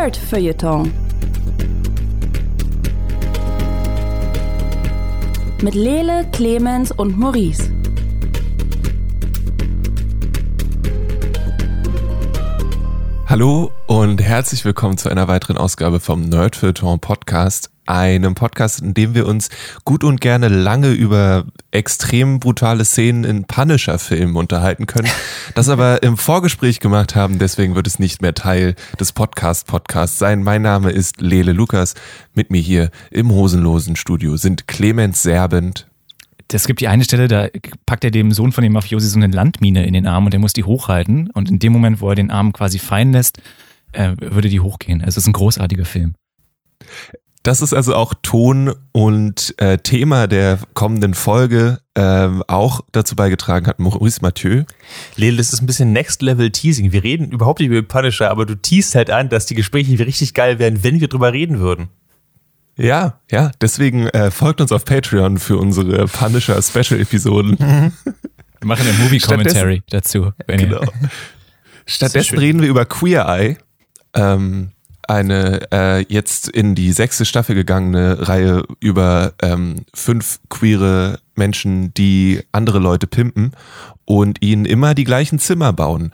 Nerd Feuilleton. Mit Lele, Clemens und Maurice. Hallo und herzlich willkommen zu einer weiteren Ausgabe vom Nerdfilter Podcast, einem Podcast, in dem wir uns gut und gerne lange über extrem brutale Szenen in Punisher-Filmen unterhalten können, das aber im Vorgespräch gemacht haben, deswegen wird es nicht mehr Teil des Podcast-Podcasts sein. Mein Name ist Lele Lukas, mit mir hier im hosenlosen Studio sind Clemens Serbent es gibt die eine Stelle, da packt er dem Sohn von dem Mafiosi so eine Landmine in den Arm und der muss die hochhalten. Und in dem Moment, wo er den Arm quasi fallen lässt, äh, würde die hochgehen. Also es ist ein großartiger Film. Das ist also auch Ton und äh, Thema der kommenden Folge äh, auch dazu beigetragen hat Maurice Mathieu. Lele, das ist ein bisschen Next Level Teasing. Wir reden überhaupt nicht über Punisher, aber du teast halt an, dass die Gespräche richtig geil wären, wenn wir drüber reden würden. Ja, ja, deswegen äh, folgt uns auf Patreon für unsere Punisher Special Episoden. Wir machen ein Movie Commentary dazu. Genau. Stattdessen reden wir über Queer Eye, ähm, eine äh, jetzt in die sechste Staffel gegangene Reihe über ähm, fünf queere Menschen, die andere Leute pimpen und ihnen immer die gleichen Zimmer bauen.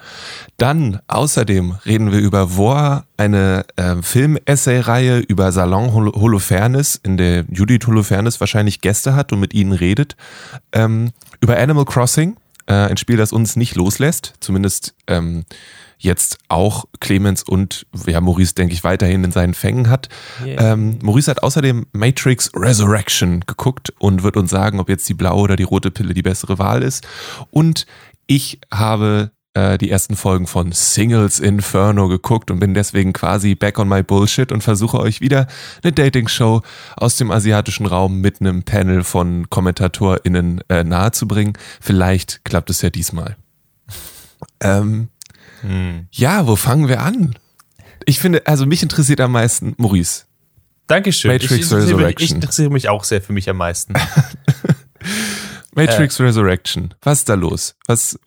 Dann außerdem reden wir über Voa, eine äh, Film-Essay-Reihe über Salon Hol Holofernes, in der Judith Holofernes wahrscheinlich Gäste hat und mit ihnen redet. Ähm, über Animal Crossing, äh, ein Spiel, das uns nicht loslässt, zumindest ähm, jetzt auch Clemens und ja, Maurice, denke ich, weiterhin in seinen Fängen hat. Yeah. Ähm, Maurice hat außerdem Matrix Resurrection geguckt und wird uns sagen, ob jetzt die blaue oder die rote Pille die bessere Wahl ist. Und ich habe äh, die ersten Folgen von Singles Inferno geguckt und bin deswegen quasi back on my bullshit und versuche euch wieder eine Dating-Show aus dem asiatischen Raum mit einem Panel von KommentatorInnen äh, nahezubringen. Vielleicht klappt es ja diesmal. Ähm, hm. Ja, wo fangen wir an? Ich finde, also mich interessiert am meisten Maurice. Dankeschön. Matrix ich, Resurrection. Ich interessiere mich auch sehr für mich am meisten. Matrix äh. Resurrection. Was ist da los? Was,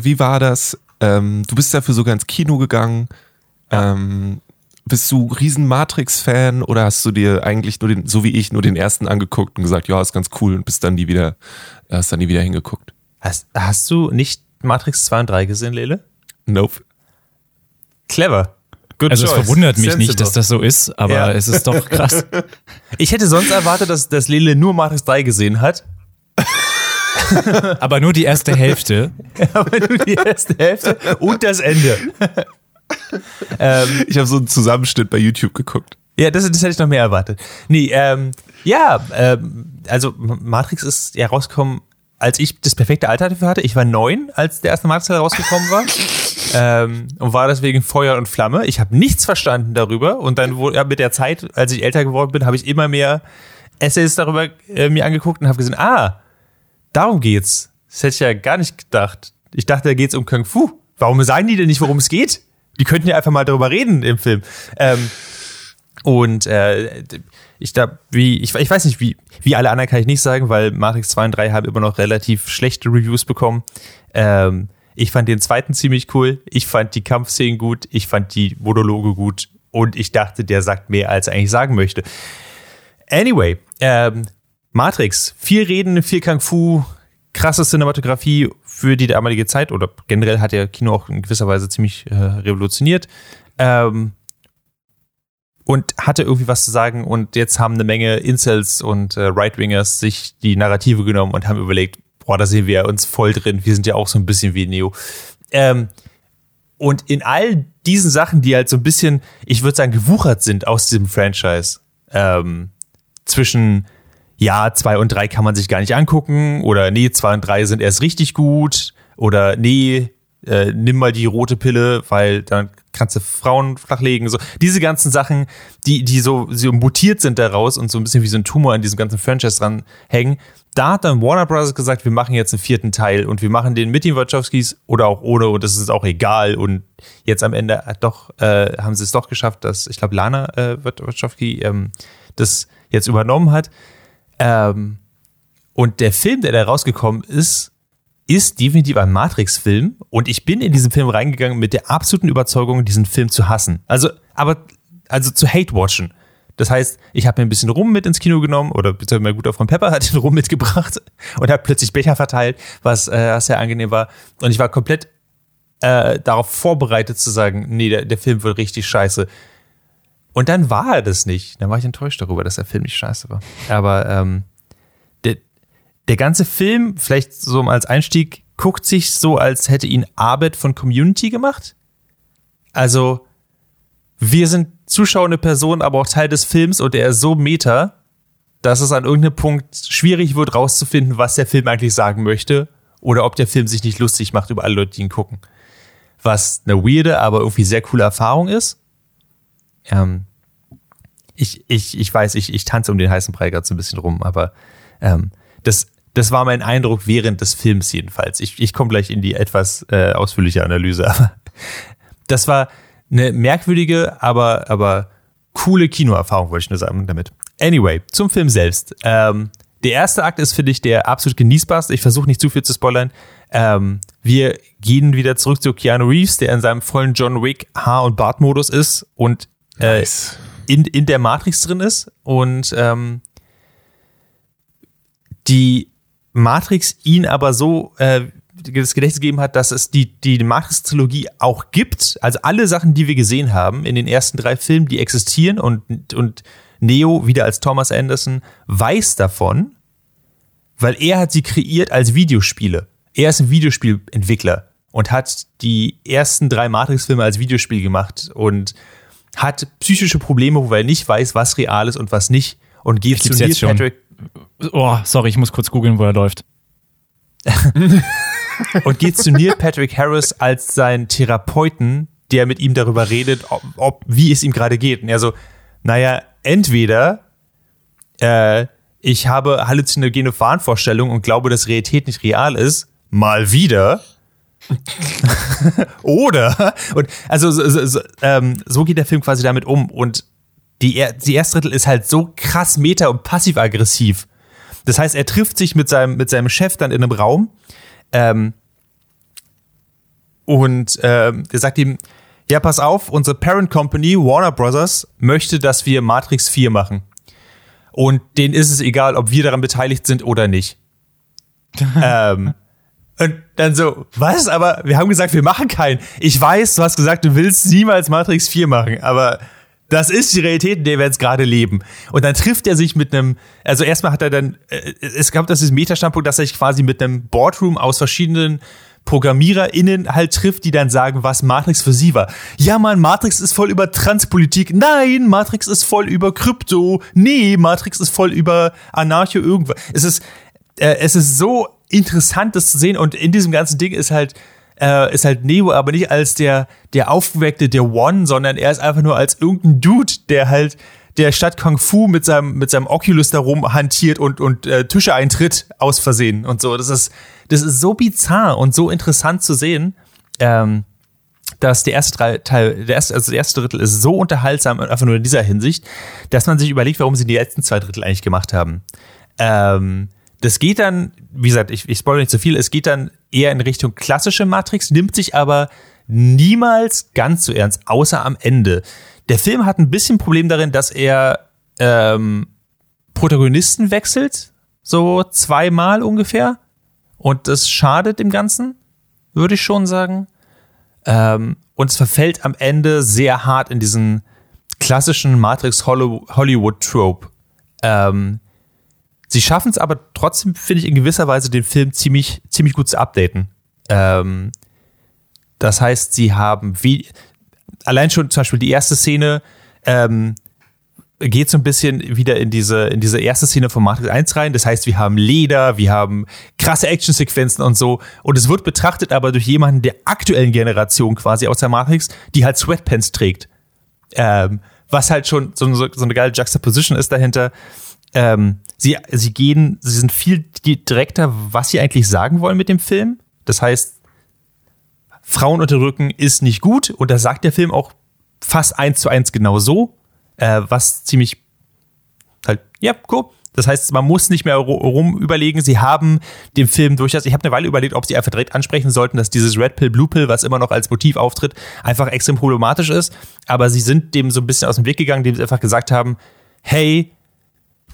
wie war das? Ähm, du bist dafür sogar ins Kino gegangen. Ja. Ähm, bist du riesen Matrix-Fan oder hast du dir eigentlich nur den, so wie ich, nur den ersten angeguckt und gesagt, ja, ist ganz cool und bist dann nie wieder, hast dann nie wieder hingeguckt? Hast, hast du nicht Matrix 2 und 3 gesehen, Lele? Nope. Clever. Good also choice. es verwundert mich Sensible. nicht, dass das so ist, aber ja. es ist doch krass. Ich hätte sonst erwartet, dass, dass Lele nur Matrix 3 gesehen hat. aber nur die erste Hälfte. aber nur die erste Hälfte und das Ende. ähm, ich habe so einen Zusammenschnitt bei YouTube geguckt. Ja, das, das hätte ich noch mehr erwartet. Nee, ähm, ja, ähm, also Matrix ist ja rausgekommen als ich das perfekte Alter dafür hatte, ich war neun, als der erste Marktteil rausgekommen war. ähm, und war deswegen Feuer und Flamme. Ich habe nichts verstanden darüber. Und dann wurde, ja, mit der Zeit, als ich älter geworden bin, habe ich immer mehr Essays darüber äh, mir angeguckt und habe gesehen, ah, darum geht's. Das hätte ich ja gar nicht gedacht. Ich dachte, da geht's um Kung Fu. Warum sagen die denn nicht, worum es geht? Die könnten ja einfach mal darüber reden im Film. Ähm, und äh, ich da, wie, ich, ich weiß nicht, wie, wie alle anderen kann ich nicht sagen, weil Matrix 2 und 3 haben immer noch relativ schlechte Reviews bekommen. Ähm, ich fand den zweiten ziemlich cool. Ich fand die Kampfszenen gut. Ich fand die Monologe gut. Und ich dachte, der sagt mehr, als er eigentlich sagen möchte. Anyway, ähm, Matrix. Viel Reden, viel Kung Fu, krasse Cinematografie für die damalige Zeit oder generell hat der Kino auch in gewisser Weise ziemlich äh, revolutioniert. Ähm, und hatte irgendwie was zu sagen und jetzt haben eine Menge Incels und äh, Right-Wingers sich die Narrative genommen und haben überlegt, boah, da sehen wir uns voll drin, wir sind ja auch so ein bisschen wie Neo. Ähm, und in all diesen Sachen, die halt so ein bisschen, ich würde sagen, gewuchert sind aus diesem Franchise, ähm, zwischen ja, zwei und drei kann man sich gar nicht angucken oder nee, zwei und drei sind erst richtig gut oder nee, äh, nimm mal die rote Pille, weil dann kannst du Frauen flachlegen. So diese ganzen Sachen, die die so, so mutiert sind daraus und so ein bisschen wie so ein Tumor an diesem ganzen Franchise dran hängen. Da hat dann Warner Bros. gesagt, wir machen jetzt einen vierten Teil und wir machen den mit den Wachowskis oder auch ohne und das ist auch egal. Und jetzt am Ende hat doch äh, haben sie es doch geschafft, dass ich glaube Lana äh, Wachowski ähm, das jetzt übernommen hat. Ähm, und der Film, der da rausgekommen ist, ist definitiv ein Matrix-Film und ich bin in diesen Film reingegangen mit der absoluten Überzeugung, diesen Film zu hassen. Also, aber also zu Hate-Watchen. Das heißt, ich habe mir ein bisschen Rum mit ins Kino genommen oder beziehungsweise mein guter Freund Pepper hat den Rum mitgebracht und hat plötzlich Becher verteilt, was, äh, sehr angenehm war. Und ich war komplett äh, darauf vorbereitet zu sagen, nee, der, der Film wird richtig scheiße. Und dann war er das nicht. Dann war ich enttäuscht darüber, dass der Film nicht scheiße war. Aber ähm, der ganze Film, vielleicht so als Einstieg, guckt sich so, als hätte ihn Arbeit von Community gemacht. Also, wir sind zuschauende Person, aber auch Teil des Films und er ist so meta, dass es an irgendeinem Punkt schwierig wird, rauszufinden, was der Film eigentlich sagen möchte oder ob der Film sich nicht lustig macht über alle Leute, die ihn gucken. Was eine weirde, aber irgendwie sehr coole Erfahrung ist. Ähm, ich, ich, ich weiß, ich, ich tanze um den heißen Brei gerade so ein bisschen rum, aber ähm, das, das war mein Eindruck während des Films jedenfalls. Ich, ich komme gleich in die etwas äh, ausführliche Analyse, aber das war eine merkwürdige, aber, aber coole Kinoerfahrung, wollte ich nur sagen damit. Anyway, zum Film selbst. Ähm, der erste Akt ist, finde ich, der absolut genießbarste. Ich versuche nicht zu viel zu spoilern. Ähm, wir gehen wieder zurück zu Keanu Reeves, der in seinem vollen John Wick Haar- und Bartmodus ist und äh, Nice. in, in der Matrix drin ist. Und ähm, die Matrix ihn aber so äh, das Gedächtnis gegeben hat, dass es die, die Matrix-Trilogie auch gibt. Also alle Sachen, die wir gesehen haben in den ersten drei Filmen, die existieren und, und Neo, wieder als Thomas Anderson, weiß davon, weil er hat sie kreiert als Videospiele. Er ist ein Videospielentwickler und hat die ersten drei Matrix-Filme als Videospiel gemacht und hat psychische Probleme, wo er nicht weiß, was real ist und was nicht. Und geht zu Neil. Patrick Oh, sorry, ich muss kurz googeln, wo er läuft. und geht zu Neil Patrick Harris als sein Therapeuten, der mit ihm darüber redet, ob, ob wie es ihm gerade geht. Und er so, naja, entweder äh, ich habe halluzinogene Wahnvorstellungen und glaube, dass Realität nicht real ist, mal wieder. Oder, und also so, so, so, ähm, so geht der Film quasi damit um. Und die, er- die erste Drittel ist halt so krass meta und passiv-aggressiv. Das heißt, er trifft sich mit seinem, mit seinem Chef dann in einem Raum ähm, und ähm, der sagt ihm, ja, pass auf, unsere Parent Company, Warner Brothers, möchte, dass wir Matrix 4 machen. Und denen ist es egal, ob wir daran beteiligt sind oder nicht. ähm, und dann so, was? Aber wir haben gesagt, wir machen keinen. Ich weiß, du hast gesagt, du willst niemals Matrix 4 machen, aber das ist die Realität, in der wir jetzt gerade leben. Und dann trifft er sich mit einem, also erstmal hat er dann, äh, es gab das ist Metastandpunkt, dass er sich quasi mit einem Boardroom aus verschiedenen ProgrammiererInnen halt trifft, die dann sagen, was Matrix für sie war. Ja, Mann, Matrix ist voll über Transpolitik. Nein, Matrix ist voll über Krypto. Nee, Matrix ist voll über Anarcho irgendwas. Es ist, äh, es ist so interessant, das zu sehen. Und in diesem ganzen Ding ist halt, äh, ist halt Neo aber nicht als der, der Aufgeweckte, der One, sondern er ist einfach nur als irgendein Dude, der halt der statt Kung Fu mit seinem, mit seinem Oculus da rum hantiert und, und äh, Tische eintritt aus Versehen und so. Das ist, das ist so bizarr und so interessant zu sehen. Ähm, dass der erste Teil, der erste, also der erste Drittel ist so unterhaltsam, einfach nur in dieser Hinsicht, dass man sich überlegt, warum sie die letzten zwei Drittel eigentlich gemacht haben. Ähm, das geht dann, wie gesagt, ich, ich spoilere nicht zu viel, es geht dann eher in Richtung klassische Matrix, nimmt sich aber niemals ganz so ernst, außer am Ende. Der Film hat ein bisschen Problem darin, dass er ähm, Protagonisten wechselt, so zweimal ungefähr. Und das schadet dem Ganzen, würde ich schon sagen. Ähm, und es verfällt am Ende sehr hart in diesen klassischen Matrix-Hollywood-Trope. Ähm, sie schaffen es aber trotzdem, finde ich, in gewisser Weise den Film ziemlich, ziemlich gut zu updaten. Ähm, das heißt, sie haben wie allein schon zum Beispiel die erste Szene ähm, geht so ein bisschen wieder in diese, in diese erste Szene von Matrix 1 rein. Das heißt, wir haben Leder, wir haben krasse Actionsequenzen und so. Und es wird betrachtet aber durch jemanden der aktuellen Generation quasi aus der Matrix, die halt Sweatpants trägt. Ähm, was halt schon so, so, so eine geile Juxtaposition ist dahinter. Ähm, sie, sie gehen, sie sind viel direkter, was sie eigentlich sagen wollen mit dem Film. Das heißt, Frauen unterdrücken ist nicht gut und das sagt der Film auch fast eins zu eins genau so, äh, was ziemlich halt, ja, cool, Das heißt, man muss nicht mehr rum überlegen. Sie haben den Film durchaus. Ich habe eine Weile überlegt, ob sie einfach direkt ansprechen sollten, dass dieses Red Pill, Blue Pill, was immer noch als Motiv auftritt, einfach extrem problematisch ist. Aber sie sind dem so ein bisschen aus dem Weg gegangen, indem sie einfach gesagt haben: Hey,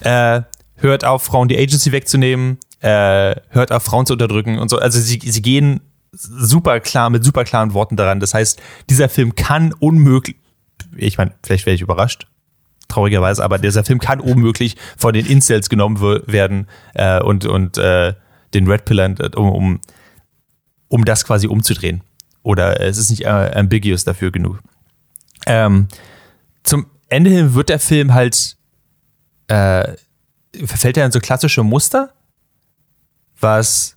äh, hört auf, Frauen die Agency wegzunehmen, äh, hört auf, Frauen zu unterdrücken und so. Also sie, sie gehen super klar mit super klaren Worten daran. Das heißt, dieser Film kann unmöglich. Ich meine, vielleicht wäre ich überrascht, traurigerweise, aber dieser Film kann unmöglich von den Incels genommen werden äh, und, und äh, den Red Pillern, um, um, um das quasi umzudrehen. Oder es ist nicht äh, ambiguous dafür genug. Ähm, zum Ende hin wird der Film halt, äh, verfällt er in so klassische Muster, was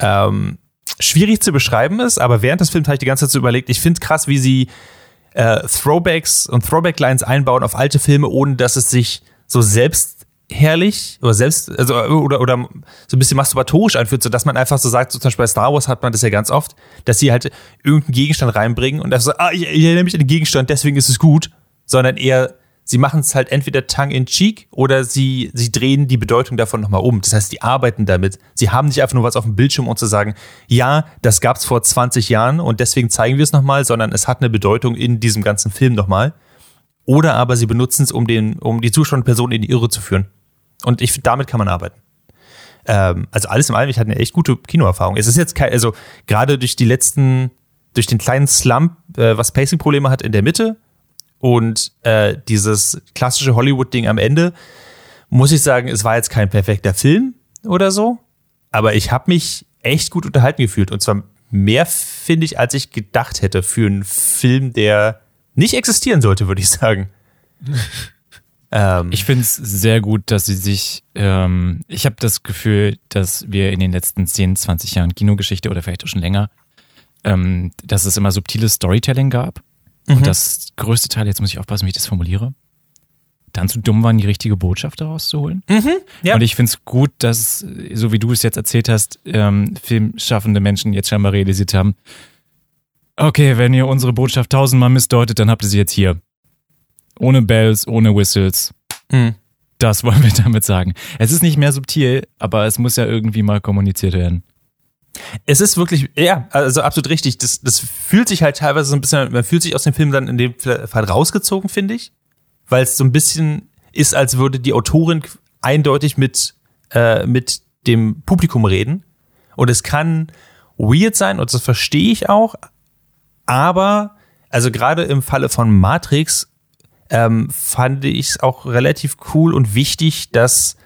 ähm, schwierig zu beschreiben ist, aber während des Films habe ich die ganze Zeit so überlegt, ich finde krass, wie sie äh, Throwbacks und Throwback-Lines einbauen auf alte Filme, ohne dass es sich so selbst herrlich oder selbst, also oder, oder so ein bisschen masturbatorisch einführt, so dass man einfach so sagt, so zum Beispiel bei Star Wars hat man das ja ganz oft, dass sie halt irgendeinen Gegenstand reinbringen und das so, ah, ich, ich erinnere mich an den Gegenstand, deswegen ist es gut, sondern eher sie machen es halt entweder tongue in cheek oder sie, sie drehen die Bedeutung davon nochmal um. Das heißt, die arbeiten damit. Sie haben nicht einfach nur was auf dem Bildschirm, um zu sagen, ja, das gab es vor 20 Jahren und deswegen zeigen wir es nochmal, sondern es hat eine Bedeutung in diesem ganzen Film nochmal. Oder aber sie benutzen es, um, den, um die zuschauende Person in die Irre zu führen. Und ich damit kann man arbeiten. Ähm, also alles in allem, ich hatte eine echt gute Kinoerfahrung. Es ist jetzt kein, also gerade durch die letzten, durch den kleinen Slump, äh, was Pacing-Probleme hat in der Mitte, und äh, dieses klassische Hollywood-Ding am Ende, muss ich sagen, es war jetzt kein perfekter Film oder so, aber ich habe mich echt gut unterhalten gefühlt. Und zwar mehr, finde ich, als ich gedacht hätte für einen Film, der nicht existieren sollte, würde ich sagen. ähm, ich finde es sehr gut, dass sie sich, ähm, ich habe das Gefühl, dass wir in den letzten 10, 20 Jahren Kinogeschichte oder vielleicht auch schon länger, ähm, dass es immer subtiles Storytelling gab Mhm. Und das größte Teil, jetzt muss ich aufpassen, wie ich das formuliere, dann zu dumm waren, die richtige Botschaft daraus zu holen. Mhm, ja. Und ich finde es gut, dass, so wie du es jetzt erzählt hast, ähm, filmschaffende Menschen jetzt scheinbar realisiert haben, okay, wenn ihr unsere Botschaft tausendmal missdeutet, dann habt ihr sie jetzt hier. Ohne Bells, ohne Whistles. Mhm. Das wollen wir damit sagen. Es ist nicht mehr subtil, aber es muss ja irgendwie mal kommuniziert werden. Es ist wirklich, ja, also absolut richtig. Das, das fühlt sich halt teilweise so ein bisschen, man fühlt sich aus dem Film dann in dem Fall rausgezogen, finde ich. Weil es so ein bisschen ist, als würde die Autorin eindeutig mit, äh, mit dem Publikum reden. Und es kann weird sein, und das verstehe ich auch. Aber, also gerade im Falle von Matrix, ähm, fand ich es auch relativ cool und wichtig, dass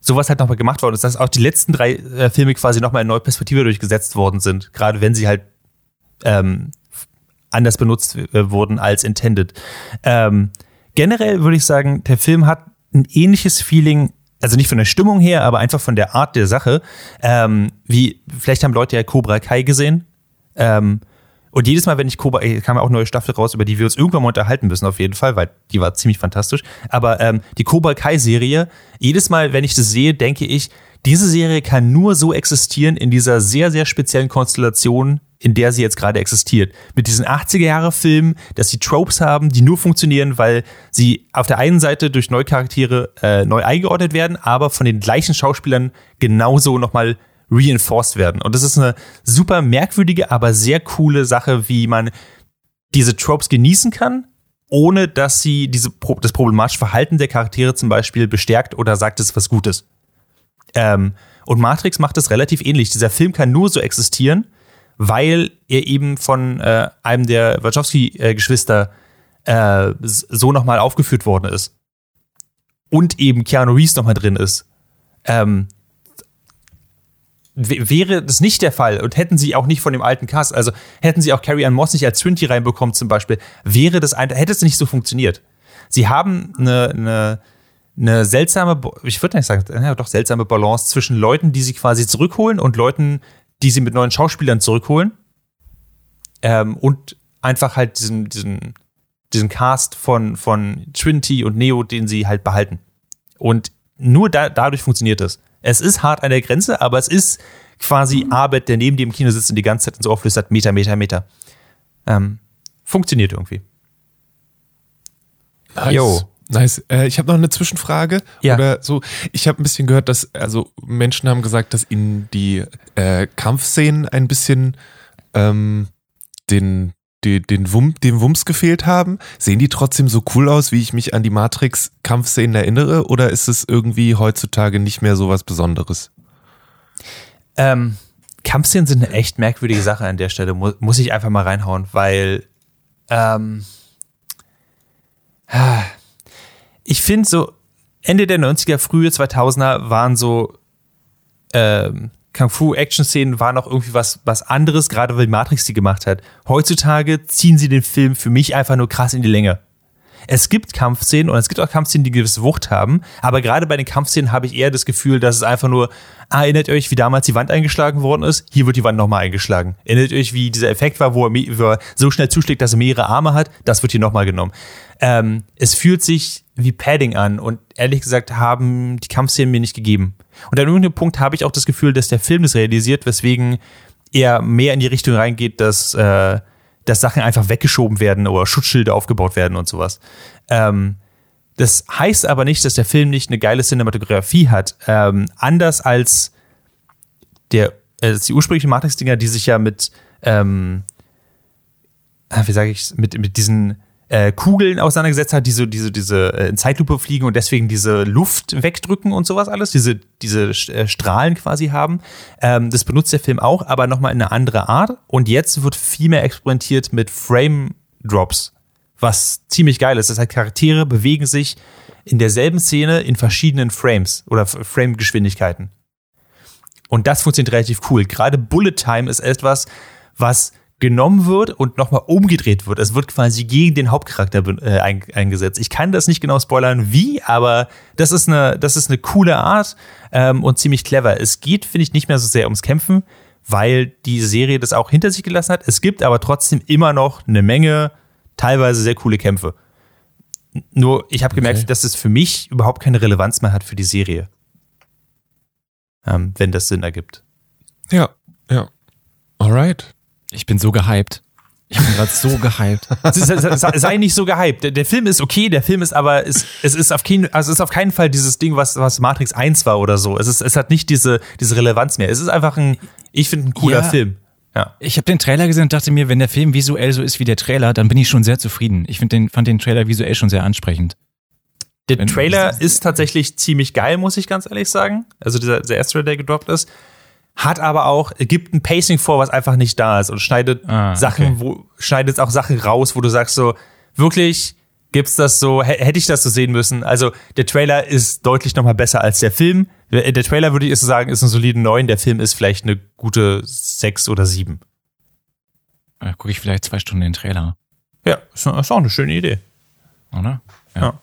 sowas halt nochmal gemacht worden ist, dass auch die letzten drei äh, Filme quasi nochmal in neue Perspektive durchgesetzt worden sind, gerade wenn sie halt ähm, anders benutzt äh, wurden als intended. Ähm, generell würde ich sagen, der Film hat ein ähnliches Feeling, also nicht von der Stimmung her, aber einfach von der Art der Sache. Ähm, wie, vielleicht haben Leute ja Cobra Kai gesehen. Ähm, und jedes Mal, wenn ich Cobra, kam ja auch neue Staffel raus, über die wir uns irgendwann mal unterhalten müssen, auf jeden Fall, weil die war ziemlich fantastisch. Aber ähm, die Cobra Kai-Serie, jedes Mal, wenn ich das sehe, denke ich, diese Serie kann nur so existieren in dieser sehr, sehr speziellen Konstellation, in der sie jetzt gerade existiert. Mit diesen 80er-Jahre-Filmen, dass sie Tropes haben, die nur funktionieren, weil sie auf der einen Seite durch neue Charaktere äh, neu eingeordnet werden, aber von den gleichen Schauspielern genauso nochmal reinforced werden. Und das ist eine super merkwürdige, aber sehr coole Sache, wie man diese Tropes genießen kann, ohne dass sie diese, das problematische Verhalten der Charaktere zum Beispiel bestärkt oder sagt, es ist was Gutes. Ähm, und Matrix macht es relativ ähnlich. Dieser Film kann nur so existieren, weil er eben von äh, einem der Wachowski-Geschwister äh, so nochmal aufgeführt worden ist. Und eben Keanu Reeves nochmal drin ist. Ähm, wäre das nicht der Fall und hätten sie auch nicht von dem alten Cast, also hätten sie auch Carrie Ann Moss nicht als Trinity reinbekommen zum Beispiel, wäre das ein, hätte es nicht so funktioniert. Sie haben eine, eine, eine seltsame, ich würde nicht sagen, ja, doch seltsame Balance zwischen Leuten, die sie quasi zurückholen und Leuten, die sie mit neuen Schauspielern zurückholen. Ähm, und einfach halt diesen, diesen, diesen Cast von, von Trinity und Neo, den sie halt behalten. Und nur da, dadurch funktioniert es. Es ist hart an der Grenze, aber es ist quasi. Arbeit, der neben dir im Kino sitzt und die ganze Zeit so auflöst, Meter, Meter, Meter. Ähm, funktioniert irgendwie. Nice. Jo. Nice. Äh, ich habe noch eine Zwischenfrage. Ja. Oder so. Ich habe ein bisschen gehört, dass also Menschen haben gesagt, dass ihnen die äh, Kampfszenen ein bisschen ähm, den die, den, Wum, den Wumms gefehlt haben. Sehen die trotzdem so cool aus, wie ich mich an die Matrix-Kampfszenen erinnere? Oder ist es irgendwie heutzutage nicht mehr so was Besonderes? Ähm, Kampfszenen sind eine echt merkwürdige Sache an der Stelle, muss, muss ich einfach mal reinhauen, weil ähm, ich finde so Ende der 90er, frühe 2000er waren so ähm, Kung-Fu-Action-Szenen waren auch irgendwie was, was anderes, gerade weil Matrix die gemacht hat. Heutzutage ziehen sie den Film für mich einfach nur krass in die Länge. Es gibt Kampfszenen und es gibt auch Kampfszenen, die gewisse Wucht haben, aber gerade bei den Kampfszenen habe ich eher das Gefühl, dass es einfach nur, ah, erinnert euch, wie damals die Wand eingeschlagen worden ist? Hier wird die Wand nochmal eingeschlagen. Erinnert euch, wie dieser Effekt war, wo er, wo er, so schnell zuschlägt, dass er mehrere Arme hat? Das wird hier nochmal genommen. Ähm, es fühlt sich wie Padding an und ehrlich gesagt haben die Kampfszenen mir nicht gegeben. Und an irgendeinem Punkt habe ich auch das Gefühl, dass der Film das realisiert, weswegen er mehr in die Richtung reingeht, dass, äh, dass Sachen einfach weggeschoben werden oder Schutzschilde aufgebaut werden und sowas. Ähm, das heißt aber nicht, dass der Film nicht eine geile Cinematografie hat. Ähm, anders als der, äh, die ursprünglichen Matrix-Dinger, die sich ja mit, ähm, ah, wie sage ich, mit, mit diesen äh, Kugeln auseinandergesetzt hat, die so diese, diese äh, Zeitlupe fliegen und deswegen diese Luft wegdrücken und sowas alles, diese, diese äh, Strahlen quasi haben. Ähm, das benutzt der Film auch, aber nochmal in eine andere Art. Und jetzt wird viel mehr experimentiert mit Frame Drops, was ziemlich geil ist. Das heißt, Charaktere bewegen sich in derselben Szene in verschiedenen Frames oder Frame-Geschwindigkeiten. Und das funktioniert relativ cool. Gerade Bullet Time ist etwas, was genommen wird und nochmal umgedreht wird. Es wird quasi gegen den Hauptcharakter äh, eingesetzt. Ich kann das nicht genau spoilern, wie, aber das ist eine, das ist eine coole Art ähm, und ziemlich clever. Es geht, finde ich, nicht mehr so sehr ums Kämpfen, weil die Serie das auch hinter sich gelassen hat. Es gibt aber trotzdem immer noch eine Menge, teilweise sehr coole Kämpfe. Nur, ich habe gemerkt, okay. dass es für mich überhaupt keine Relevanz mehr hat für die Serie. Ähm, wenn das Sinn ergibt. Ja, ja. Alright. Ich bin so gehypt. Ich bin gerade so gehypt. Sei nicht so gehypt. Der, der, Film ist okay, der Film ist aber, ist, es ist auf keinen, also es ist auf keinen Fall dieses Ding, was, was Matrix 1 war oder so. Es, ist, es hat nicht diese, diese Relevanz mehr. Es ist einfach ein, ich finde, ein cooler ja. Film. Ja. Ich habe den Trailer gesehen und dachte mir, wenn der Film visuell so ist wie der Trailer, dann bin ich schon sehr zufrieden. Ich den, fand den Trailer visuell schon sehr ansprechend. Der wenn, Trailer ist tatsächlich ziemlich geil, muss ich ganz ehrlich sagen. Also dieser, dieser erste der gedroppt ist hat aber auch, gibt ein Pacing vor, was einfach nicht da ist und schneidet ah, Sachen, okay. wo, schneidet auch Sachen raus, wo du sagst so, wirklich, gibt's das so, hätte ich das so sehen müssen. Also der Trailer ist deutlich nochmal besser als der Film. Der Trailer würde ich so sagen, ist ein soliden 9, der Film ist vielleicht eine gute 6 oder 7. Ja, gucke ich vielleicht zwei Stunden den Trailer. Ja, ist auch eine schöne Idee. Oder? Ja. ja.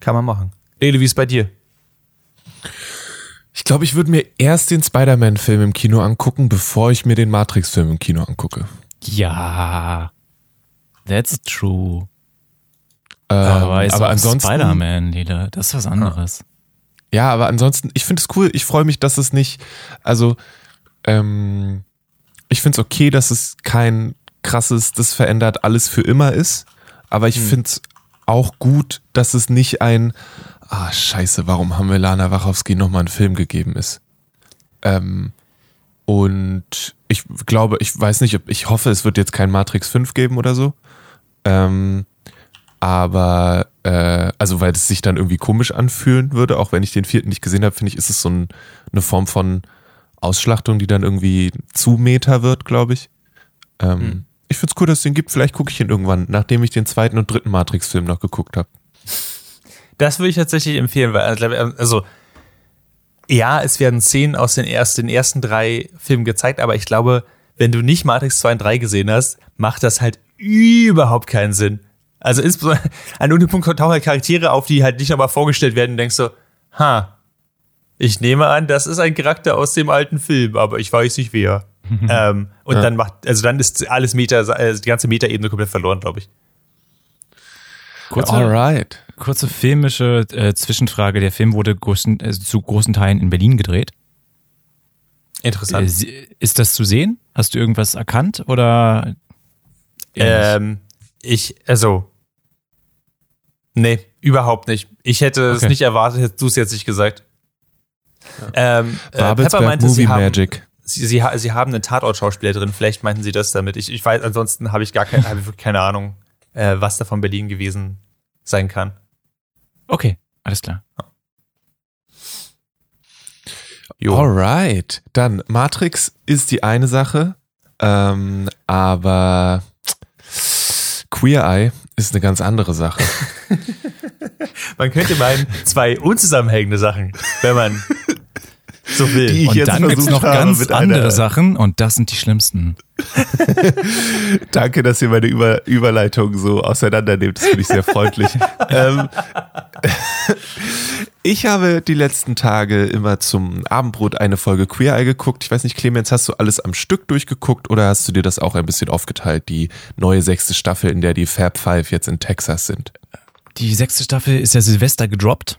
Kann man machen. Ele, wie ist bei dir? Ich glaube, ich würde mir erst den Spider-Man-Film im Kino angucken, bevor ich mir den Matrix-Film im Kino angucke. Ja, that's true. Ähm, aber, aber ansonsten. Spider-Man, Lila, das ist was anderes. Ja, aber ansonsten, ich finde es cool. Ich freue mich, dass es nicht, also, ähm, ich finde es okay, dass es kein krasses, das verändert alles für immer ist. Aber ich hm. finde es auch gut, dass es nicht ein, ah, scheiße, warum haben wir Lana Wachowski nochmal einen Film gegeben ist. Ähm, und ich glaube, ich weiß nicht, ich hoffe, es wird jetzt kein Matrix 5 geben oder so. Ähm, aber, äh, also weil es sich dann irgendwie komisch anfühlen würde, auch wenn ich den vierten nicht gesehen habe, finde ich, ist es so ein, eine Form von Ausschlachtung, die dann irgendwie zu Meta wird, glaube ich. Ähm, hm. Ich finde es cool, dass es den gibt. Vielleicht gucke ich ihn irgendwann, nachdem ich den zweiten und dritten Matrix-Film noch geguckt habe. Das würde ich tatsächlich empfehlen, weil also, also ja, es werden Szenen aus den ersten, den ersten drei Filmen gezeigt, aber ich glaube, wenn du nicht Matrix 2 und 3 gesehen hast, macht das halt überhaupt keinen Sinn. Also insbesondere an irgendeinem Punkt tauchen halt Charaktere auf, die halt nicht nochmal vorgestellt werden und denkst so, ha, ich nehme an, das ist ein Charakter aus dem alten Film, aber ich weiß nicht wer. ähm, und ja. dann macht, also dann ist alles Meta, also die ganze Meta-Ebene komplett verloren, glaube ich. Kurze, Alright. Kurze filmische äh, Zwischenfrage. Der Film wurde großen, äh, zu großen Teilen in Berlin gedreht. Interessant. Äh, ist das zu sehen? Hast du irgendwas erkannt oder? Ähm, ich, also, Nee, überhaupt nicht. Ich hätte okay. es nicht erwartet, hättest du es jetzt nicht gesagt. Ja. Ähm, äh, Pepper meinte, Movie sie haben, Magic. Sie, sie, sie haben eine Tatort-Schauspielerin, vielleicht meinten sie das damit. Ich, ich weiß, ansonsten habe ich gar keine, keine Ahnung, äh, was da von Berlin gewesen sein kann. Okay, alles klar. Jo. Alright, dann Matrix ist die eine Sache, ähm, aber Queer Eye ist eine ganz andere Sache. man könnte meinen, zwei unzusammenhängende Sachen, wenn man so will. Die ich und jetzt dann gibt es noch ganz andere Sachen und das sind die schlimmsten. Danke, dass ihr meine Über Überleitung so auseinandernehmt. Das finde ich sehr freundlich. ähm, ich habe die letzten Tage immer zum Abendbrot eine Folge Queer Eye geguckt. Ich weiß nicht, Clemens, hast du alles am Stück durchgeguckt oder hast du dir das auch ein bisschen aufgeteilt, die neue sechste Staffel, in der die Fab Five jetzt in Texas sind? Die sechste Staffel ist ja Silvester gedroppt.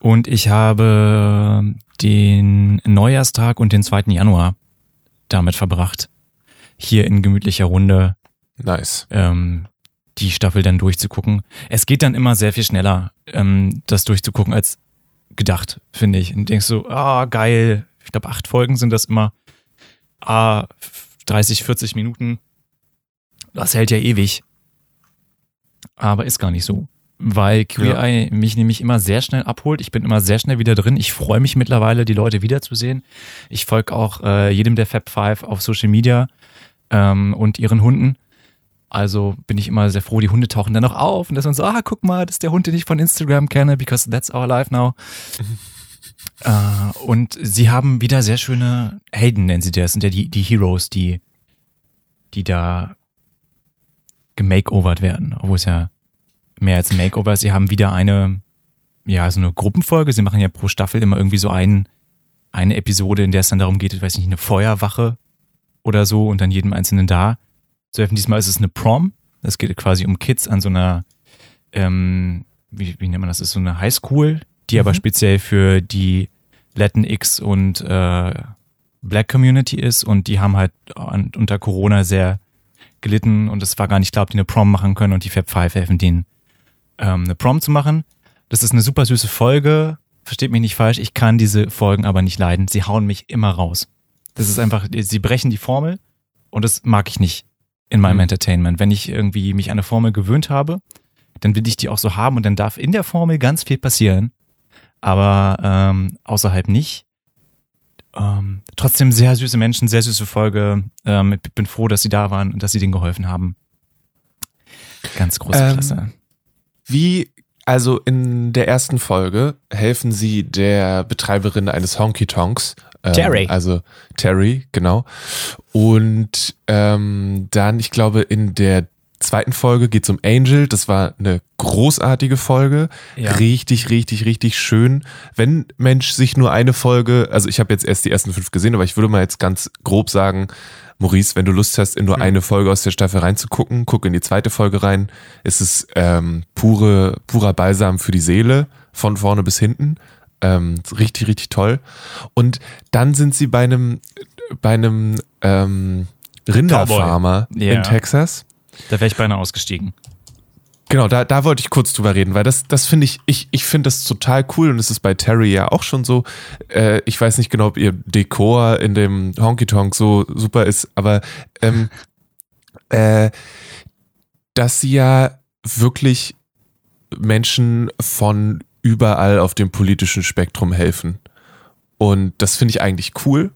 Und ich habe den Neujahrstag und den 2. Januar damit verbracht, hier in gemütlicher Runde nice. ähm, die Staffel dann durchzugucken. Es geht dann immer sehr viel schneller, ähm, das durchzugucken, als gedacht, finde ich. Und denkst so, ah, geil. Ich glaube, acht Folgen sind das immer. Ah, 30, 40 Minuten. Das hält ja ewig. Aber ist gar nicht so weil Queer ja. Eye mich nämlich immer sehr schnell abholt. Ich bin immer sehr schnell wieder drin. Ich freue mich mittlerweile, die Leute wiederzusehen. Ich folge auch äh, jedem der Fab Five auf Social Media ähm, und ihren Hunden. Also bin ich immer sehr froh, die Hunde tauchen dann noch auf und dass man so, ah, guck mal, das ist der Hund, den ich von Instagram kenne, because that's our life now. äh, und sie haben wieder sehr schöne Helden, nennen sie das, sind ja die, die Heroes, die, die da gemakeovert werden, obwohl es ja mehr als Makeover. Sie haben wieder eine, ja, so eine Gruppenfolge. Sie machen ja pro Staffel immer irgendwie so ein, eine Episode, in der es dann darum geht, ich weiß nicht, eine Feuerwache oder so und dann jedem Einzelnen da zu helfen. Diesmal ist es eine Prom. Das geht quasi um Kids an so einer, ähm, wie, wie nennt man das, ist so eine Highschool, die mhm. aber speziell für die Latinx und äh, Black Community ist und die haben halt unter Corona sehr gelitten und es war gar nicht klar, ob die eine Prom machen können und die Fab Five helfen denen ähm, eine Prom zu machen. Das ist eine super süße Folge. Versteht mich nicht falsch, ich kann diese Folgen aber nicht leiden. Sie hauen mich immer raus. Das ist einfach, sie brechen die Formel und das mag ich nicht in meinem mhm. Entertainment. Wenn ich irgendwie mich an eine Formel gewöhnt habe, dann will ich die auch so haben und dann darf in der Formel ganz viel passieren, aber ähm, außerhalb nicht. Ähm, trotzdem sehr süße Menschen, sehr süße Folge. Ähm, bin froh, dass sie da waren und dass sie denen geholfen haben. Ganz große ähm, Klasse. Wie, also in der ersten Folge helfen sie der Betreiberin eines Honky Tonks. Ähm, Terry. Also Terry, genau. Und ähm, dann, ich glaube, in der zweiten Folge geht es um Angel. Das war eine großartige Folge. Ja. Richtig, richtig, richtig schön. Wenn Mensch sich nur eine Folge, also ich habe jetzt erst die ersten fünf gesehen, aber ich würde mal jetzt ganz grob sagen, Maurice, wenn du Lust hast, in nur mhm. eine Folge aus der Staffel reinzugucken, guck in die zweite Folge rein. Es ist ähm, pure, purer Balsam für die Seele, von vorne bis hinten. Ähm, richtig, richtig toll. Und dann sind sie bei einem, bei einem ähm, Rinderfarmer yeah. in Texas. Da wäre ich beinahe ausgestiegen. Genau, da, da wollte ich kurz drüber reden, weil das, das finde ich, ich, ich finde das total cool und es ist bei Terry ja auch schon so. Äh, ich weiß nicht genau, ob ihr Dekor in dem Honky Tonk so super ist, aber ähm, äh, dass sie ja wirklich Menschen von überall auf dem politischen Spektrum helfen. Und das finde ich eigentlich cool.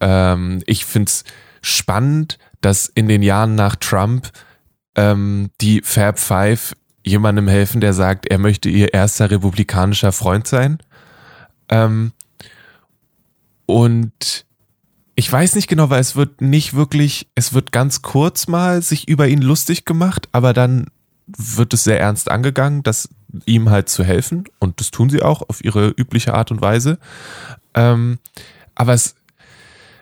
Ähm, ich finde es spannend, dass in den Jahren nach Trump ähm, die Fab Five jemandem helfen, der sagt, er möchte ihr erster republikanischer Freund sein. Ähm, und ich weiß nicht genau, weil es wird nicht wirklich, es wird ganz kurz mal sich über ihn lustig gemacht, aber dann wird es sehr ernst angegangen, dass ihm halt zu helfen und das tun sie auch auf ihre übliche Art und Weise. Ähm, aber es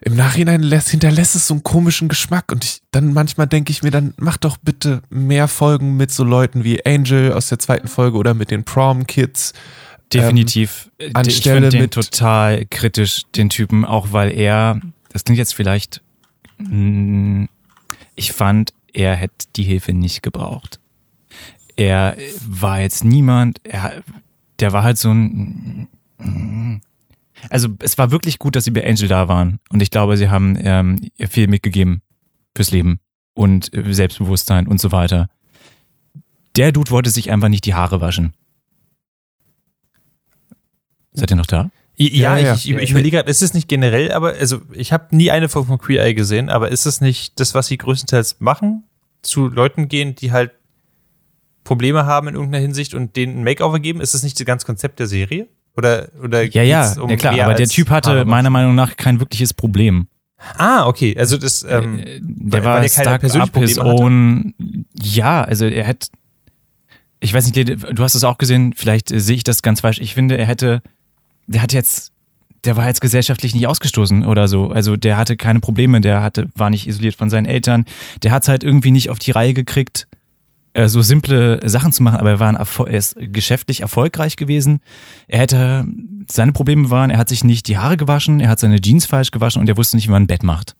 im Nachhinein lässt, hinterlässt es so einen komischen Geschmack und ich, dann manchmal denke ich mir, dann mach doch bitte mehr Folgen mit so Leuten wie Angel aus der zweiten Folge oder mit den Prom Kids. Definitiv. Ähm, anstelle ich den total kritisch, den Typen, auch weil er, das klingt jetzt vielleicht, mm, ich fand, er hätte die Hilfe nicht gebraucht. er war jetzt niemand, er, der war halt so ein, also es war wirklich gut, dass sie bei Angel da waren und ich glaube, sie haben ähm, ihr viel mitgegeben fürs Leben und Selbstbewusstsein und so weiter. Der Dude wollte sich einfach nicht die Haare waschen. Seid ihr noch da? Ja, ja, ich, ich, ich überlege gerade, ist es nicht generell, aber also ich habe nie eine Folge von Queer Eye gesehen, aber ist es nicht das, was sie größtenteils machen? Zu Leuten gehen, die halt Probleme haben in irgendeiner Hinsicht und denen ein Makeover geben? Ist das nicht das ganze Konzept der Serie? Oder, oder ja, ja, um ja klar, aber der Typ hatte meiner Meinung nach kein wirkliches Problem. Ah, okay, also das, ähm, äh, der weil, war weil stuck up his own, ja, also er hätte, ich weiß nicht, du hast es auch gesehen, vielleicht sehe ich das ganz falsch, ich finde, er hätte, der hat jetzt, der war jetzt gesellschaftlich nicht ausgestoßen oder so, also der hatte keine Probleme, der hatte, war nicht isoliert von seinen Eltern, der hat es halt irgendwie nicht auf die Reihe gekriegt, äh, so simple Sachen zu machen, aber er, war ein er ist geschäftlich erfolgreich gewesen. Er hätte, seine Probleme waren, er hat sich nicht die Haare gewaschen, er hat seine Jeans falsch gewaschen und er wusste nicht, wie man ein Bett macht.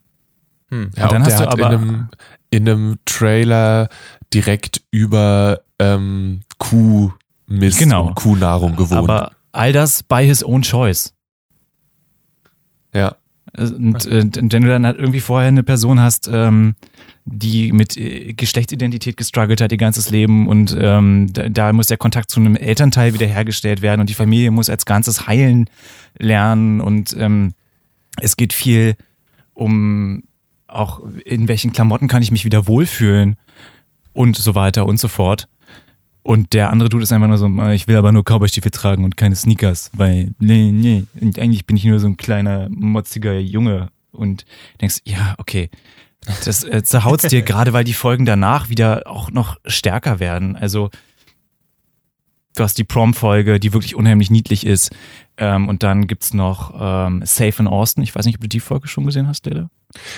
Hm. Ja, und dann und hast du aber in einem, in einem Trailer direkt über ähm, Kuhmist genau. und Kuhnahrung gewohnt. Aber all das by his own choice. Ja. Und, äh, wenn du dann halt irgendwie vorher eine Person hast, ähm, die mit äh, Geschlechtsidentität gestruggelt hat ihr ganzes Leben und ähm, da, da muss der Kontakt zu einem Elternteil wiederhergestellt werden und die Familie muss als Ganzes heilen lernen und ähm, es geht viel um auch in welchen Klamotten kann ich mich wieder wohlfühlen und so weiter und so fort. Und der andere tut es einfach nur so, ich will aber nur Cowboystiefel tragen und keine Sneakers, weil, nee, nee, und eigentlich bin ich nur so ein kleiner, motziger Junge und denkst, ja, okay, das äh, zerhaut dir gerade, weil die Folgen danach wieder auch noch stärker werden. Also du hast die Prom-Folge, die wirklich unheimlich niedlich ist. Ähm, und dann gibt's noch ähm, Safe in Austin. Ich weiß nicht, ob du die Folge schon gesehen hast, Lele.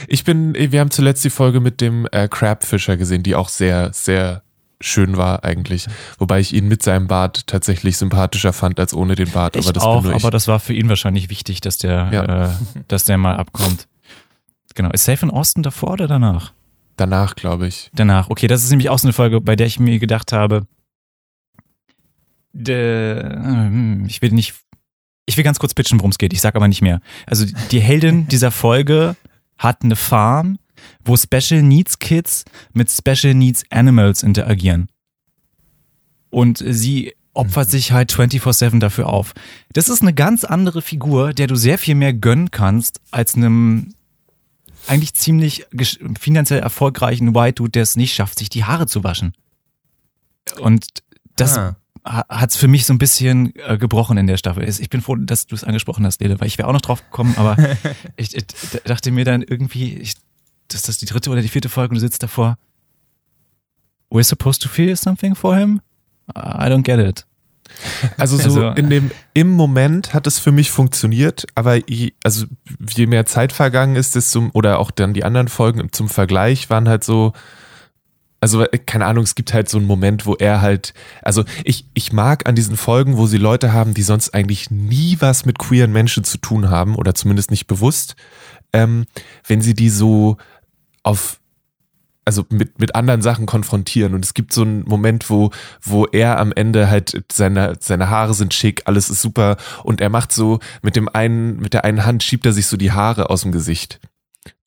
Ich bin, wir haben zuletzt die Folge mit dem äh, Crabfisher gesehen, die auch sehr, sehr schön war eigentlich. Wobei ich ihn mit seinem Bart tatsächlich sympathischer fand als ohne den Bart. Ich aber das auch, aber das war für ihn wahrscheinlich wichtig, dass der, ja. äh, dass der mal abkommt. Genau. Ist Safe in Austin davor oder danach? Danach, glaube ich. Danach. Okay, das ist nämlich auch so eine Folge, bei der ich mir gedacht habe, de, hm, ich will nicht, ich will ganz kurz pitchen, worum es geht. Ich sag aber nicht mehr. Also die Heldin dieser Folge hat eine Farm, wo Special Needs Kids mit Special Needs Animals interagieren. Und sie opfert sich halt 24-7 dafür auf. Das ist eine ganz andere Figur, der du sehr viel mehr gönnen kannst als einem eigentlich ziemlich finanziell erfolgreichen White Dude, der es nicht schafft, sich die Haare zu waschen. Und das ah. hat es für mich so ein bisschen äh, gebrochen in der Staffel. Ich bin froh, dass du es angesprochen hast, Lele, weil ich wäre auch noch drauf gekommen, aber ich, ich, dachte mir dann irgendwie, ich, das ist das die dritte oder die vierte Folge und du sitzt davor. We're supposed to feel something for him? I don't get it. Also so also, in dem im Moment hat es für mich funktioniert, aber je, also je mehr Zeit vergangen ist, desto oder auch dann die anderen Folgen zum Vergleich waren halt so also keine Ahnung, es gibt halt so einen Moment, wo er halt also ich ich mag an diesen Folgen, wo sie Leute haben, die sonst eigentlich nie was mit queeren Menschen zu tun haben oder zumindest nicht bewusst, ähm, wenn sie die so auf also mit, mit anderen Sachen konfrontieren. Und es gibt so einen Moment, wo, wo er am Ende halt seine, seine Haare sind schick, alles ist super. Und er macht so mit dem einen, mit der einen Hand schiebt er sich so die Haare aus dem Gesicht.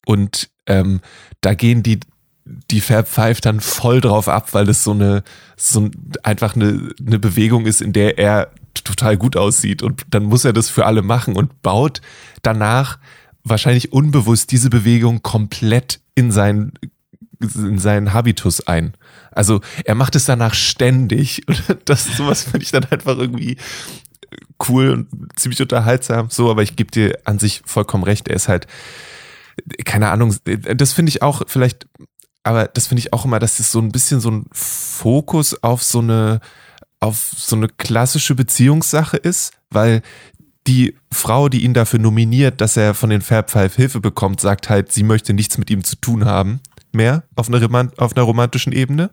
Und ähm, da gehen die, die Fab Five dann voll drauf ab, weil es so eine, so einfach eine, eine Bewegung ist, in der er total gut aussieht. Und dann muss er das für alle machen und baut danach wahrscheinlich unbewusst diese Bewegung komplett in sein in seinen Habitus ein. Also er macht es danach ständig und das sowas finde ich dann einfach irgendwie cool und ziemlich unterhaltsam. So, aber ich gebe dir an sich vollkommen recht. Er ist halt keine Ahnung. Das finde ich auch vielleicht, aber das finde ich auch immer, dass es so ein bisschen so ein Fokus auf so eine auf so eine klassische Beziehungssache ist, weil die Frau, die ihn dafür nominiert, dass er von den Fab Five Hilfe bekommt, sagt halt, sie möchte nichts mit ihm zu tun haben mehr auf einer, auf einer romantischen Ebene.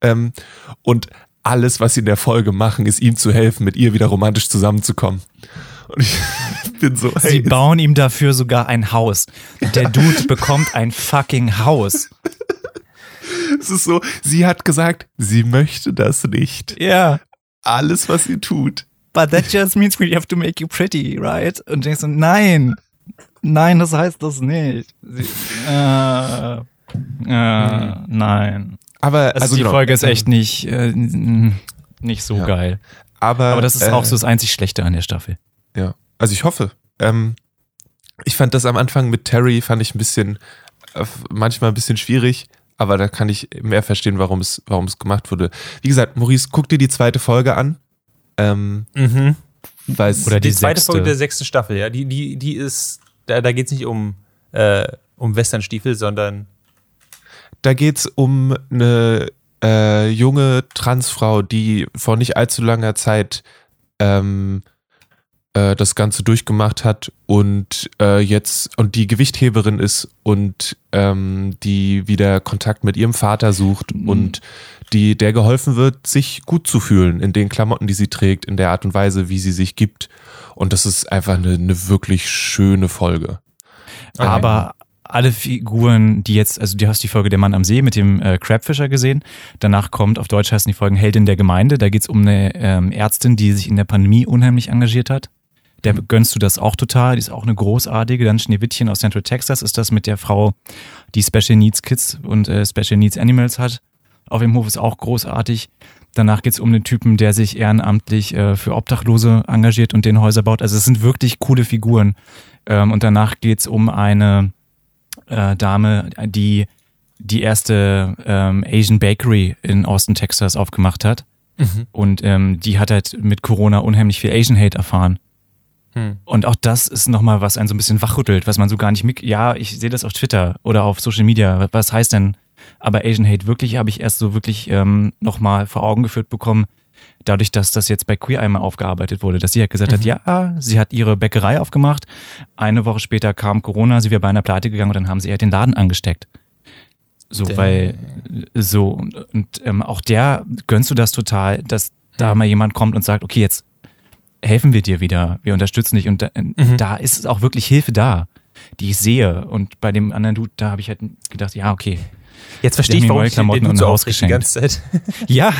Ähm, und alles, was sie in der Folge machen, ist ihm zu helfen, mit ihr wieder romantisch zusammenzukommen. Und ich bin so. Hey, Sie bauen ihm dafür sogar ein Haus. Der Dude bekommt ein fucking Haus. es ist so, sie hat gesagt, sie möchte das nicht. Ja. Alles, was sie tut. But that just means we have to make you pretty, right? Und du denkst so, nein, nein, das heißt das nicht. Sie, äh, äh, nein. Aber also, also die genau, Folge ist echt nicht, äh, nicht so ja. geil. Aber, Aber das ist äh, auch so das einzig Schlechte an der Staffel. Ja, also ich hoffe. Ähm, ich fand das am Anfang mit Terry, fand ich ein bisschen, äh, manchmal ein bisschen schwierig, aber da kann ich mehr verstehen, warum es, warum es gemacht wurde. Wie gesagt, Maurice, guck dir die zweite Folge an. Ähm, mhm. Oder die, die zweite sechste. Folge der sechsten Staffel, ja. Die, die, die ist, da, da geht es nicht um, äh, um Westernstiefel, sondern. Da geht es um eine äh, junge Transfrau, die vor nicht allzu langer Zeit ähm, äh, das Ganze durchgemacht hat und äh, jetzt und die Gewichtheberin ist und ähm, die wieder Kontakt mit ihrem Vater sucht mhm. und die der geholfen wird, sich gut zu fühlen in den Klamotten, die sie trägt, in der Art und Weise, wie sie sich gibt. Und das ist einfach eine, eine wirklich schöne Folge. Aber alle Figuren, die jetzt, also du hast die Folge Der Mann am See mit dem äh, Crabfisher gesehen. Danach kommt, auf Deutsch heißen die Folgen Heldin der Gemeinde. Da geht's um eine ähm, Ärztin, die sich in der Pandemie unheimlich engagiert hat. Der gönnst du das auch total. Die ist auch eine großartige. Dann Schneewittchen aus Central Texas ist das mit der Frau, die Special Needs Kids und äh, Special Needs Animals hat. Auf dem Hof ist auch großartig. Danach geht's um den Typen, der sich ehrenamtlich äh, für Obdachlose engagiert und den Häuser baut. Also es sind wirklich coole Figuren. Ähm, und danach geht's um eine äh, Dame, die die erste ähm, Asian Bakery in Austin, Texas aufgemacht hat. Mhm. Und ähm, die hat halt mit Corona unheimlich viel Asian Hate erfahren. Hm. Und auch das ist nochmal, was einen so ein bisschen wachrüttelt, was man so gar nicht mit. Ja, ich sehe das auf Twitter oder auf Social Media. Was heißt denn aber Asian Hate wirklich? Habe ich erst so wirklich ähm, nochmal vor Augen geführt bekommen, dadurch, dass das jetzt bei Queer einmal aufgearbeitet wurde, dass sie halt gesagt mhm. hat, ja, sie hat ihre Bäckerei aufgemacht. Eine Woche später kam Corona, sie wäre bei einer Pleite gegangen und dann haben sie halt den Laden angesteckt. So, Damn. weil, so, und ähm, auch der gönnst du das total, dass da mal jemand kommt und sagt, okay, jetzt helfen wir dir wieder, wir unterstützen dich und da, mhm. da ist auch wirklich Hilfe da, die ich sehe. Und bei dem anderen Dude, da habe ich halt gedacht, ja, okay. Jetzt verstehe ich, warum ich Klamotten und so Haus geschenkt. Die ganze Zeit. ja,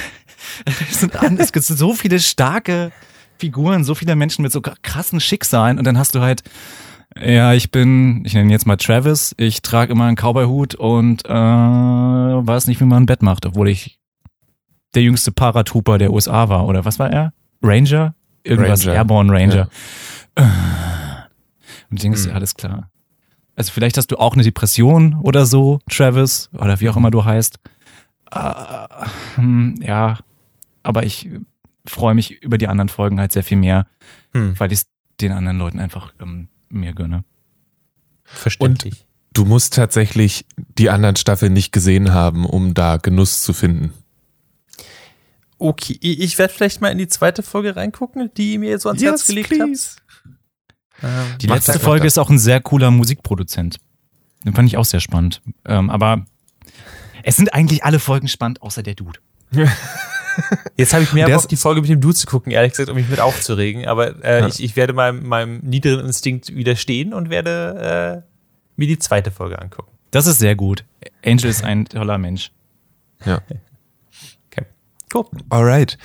es, sind, es gibt so viele starke Figuren, so viele Menschen mit so krassen Schicksalen und dann hast du halt ja, ich bin, ich nenne jetzt mal Travis, ich trage immer einen Cowboy-Hut und äh, weiß nicht, wie man ein Bett macht, obwohl ich der jüngste Paratrooper der USA war, oder was war er? Ranger? irgendwas Ranger. Airborne Ranger. Ja. Und ich denke, ist ja alles klar. Also vielleicht hast du auch eine Depression oder so, Travis, oder wie auch immer du heißt. Uh, ja, aber ich freue mich über die anderen Folgen halt sehr viel mehr, hm. weil ich es den anderen Leuten einfach ähm, mehr gönne. Verständlich. Und du musst tatsächlich die anderen Staffeln nicht gesehen haben, um da Genuss zu finden. Okay, ich werde vielleicht mal in die zweite Folge reingucken, die mir so ans yes, Herz gelegt please. hat. Ähm, die letzte Folge ist auch ein sehr cooler Musikproduzent. Den fand ich auch sehr spannend. Ähm, aber es sind eigentlich alle Folgen spannend, außer der Dude. Jetzt habe ich mehr Bock, die Folge mit dem Dude zu gucken, ehrlich gesagt, um mich mit aufzuregen. Aber äh, ja. ich, ich werde meinem, meinem niederen Instinkt widerstehen und werde äh, mir die zweite Folge angucken. Das ist sehr gut. Angel ist ein toller Mensch. Ja. Cool. Alright.